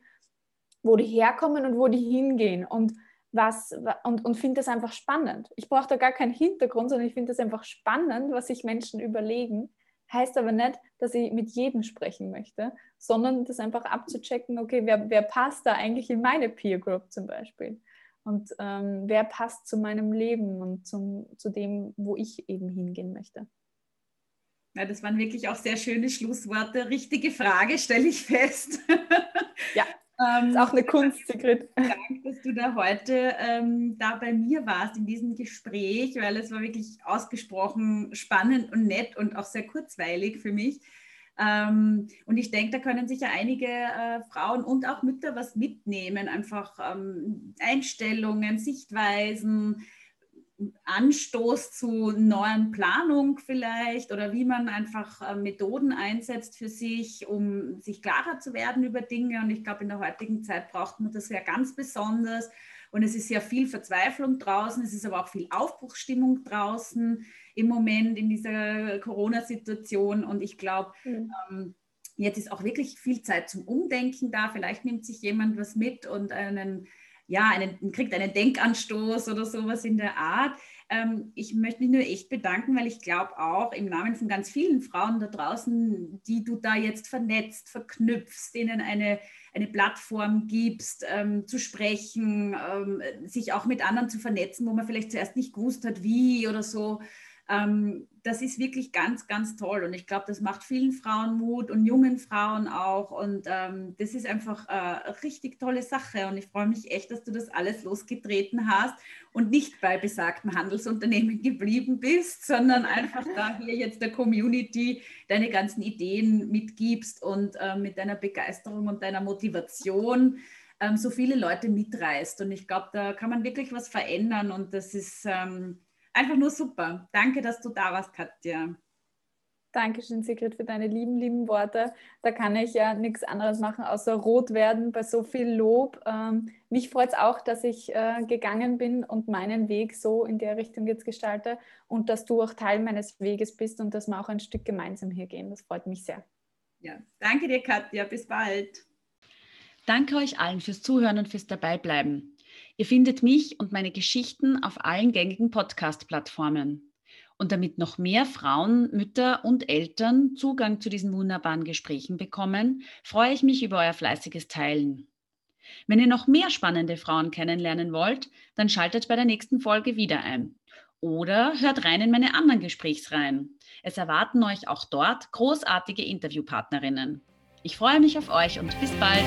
wo die herkommen und wo die hingehen und was und, und finde das einfach spannend. Ich brauche da gar keinen Hintergrund, sondern ich finde das einfach spannend, was sich Menschen überlegen. Heißt aber nicht, dass ich mit jedem sprechen möchte, sondern das einfach abzuchecken, okay, wer, wer passt da eigentlich in meine Peer Group zum Beispiel? Und ähm, wer passt zu meinem Leben und zum, zu dem, wo ich eben hingehen möchte. Ja, das waren wirklich auch sehr schöne Schlussworte. Richtige Frage, stelle ich fest. [laughs] Ja, ähm, ist auch eine Kunst, Sigrid. [laughs] Danke, dass du da heute ähm, da bei mir warst in diesem Gespräch, weil es war wirklich ausgesprochen spannend und nett und auch sehr kurzweilig für mich. Ähm, und ich denke, da können sicher einige äh, Frauen und auch Mütter was mitnehmen, einfach ähm, Einstellungen, Sichtweisen, Anstoß zu neuen Planung vielleicht oder wie man einfach äh, Methoden einsetzt für sich, um sich klarer zu werden über Dinge. Und ich glaube, in der heutigen Zeit braucht man das ja ganz besonders. Und es ist ja viel Verzweiflung draußen, es ist aber auch viel Aufbruchsstimmung draußen im Moment in dieser Corona-Situation. Und ich glaube, mhm. ähm, jetzt ist auch wirklich viel Zeit zum Umdenken da. Vielleicht nimmt sich jemand was mit und einen ja, einen, kriegt einen Denkanstoß oder sowas in der Art. Ähm, ich möchte mich nur echt bedanken, weil ich glaube auch im Namen von ganz vielen Frauen da draußen, die du da jetzt vernetzt, verknüpfst, denen eine, eine Plattform gibst, ähm, zu sprechen, ähm, sich auch mit anderen zu vernetzen, wo man vielleicht zuerst nicht gewusst hat, wie oder so. Ähm, das ist wirklich ganz, ganz toll. Und ich glaube, das macht vielen Frauen Mut und jungen Frauen auch. Und ähm, das ist einfach äh, eine richtig tolle Sache. Und ich freue mich echt, dass du das alles losgetreten hast und nicht bei besagten Handelsunternehmen [laughs] geblieben bist, sondern einfach da hier jetzt der Community deine ganzen Ideen mitgibst und äh, mit deiner Begeisterung und deiner Motivation ähm, so viele Leute mitreißt. Und ich glaube, da kann man wirklich was verändern. Und das ist ähm, einfach nur super. Danke, dass du da warst, Katja. Dankeschön, Sigrid, für deine lieben, lieben Worte. Da kann ich ja nichts anderes machen, außer rot werden bei so viel Lob. Ähm, mich freut es auch, dass ich äh, gegangen bin und meinen Weg so in der Richtung jetzt gestalte und dass du auch Teil meines Weges bist und dass wir auch ein Stück gemeinsam hier gehen. Das freut mich sehr. Ja, danke dir, Katja. Bis bald. Danke euch allen fürs Zuhören und fürs Dabeibleiben. Ihr findet mich und meine Geschichten auf allen gängigen Podcast-Plattformen. Und damit noch mehr Frauen, Mütter und Eltern Zugang zu diesen wunderbaren Gesprächen bekommen, freue ich mich über euer fleißiges Teilen. Wenn ihr noch mehr spannende Frauen kennenlernen wollt, dann schaltet bei der nächsten Folge wieder ein. Oder hört rein in meine anderen Gesprächsreihen. Es erwarten euch auch dort großartige Interviewpartnerinnen. Ich freue mich auf euch und bis bald.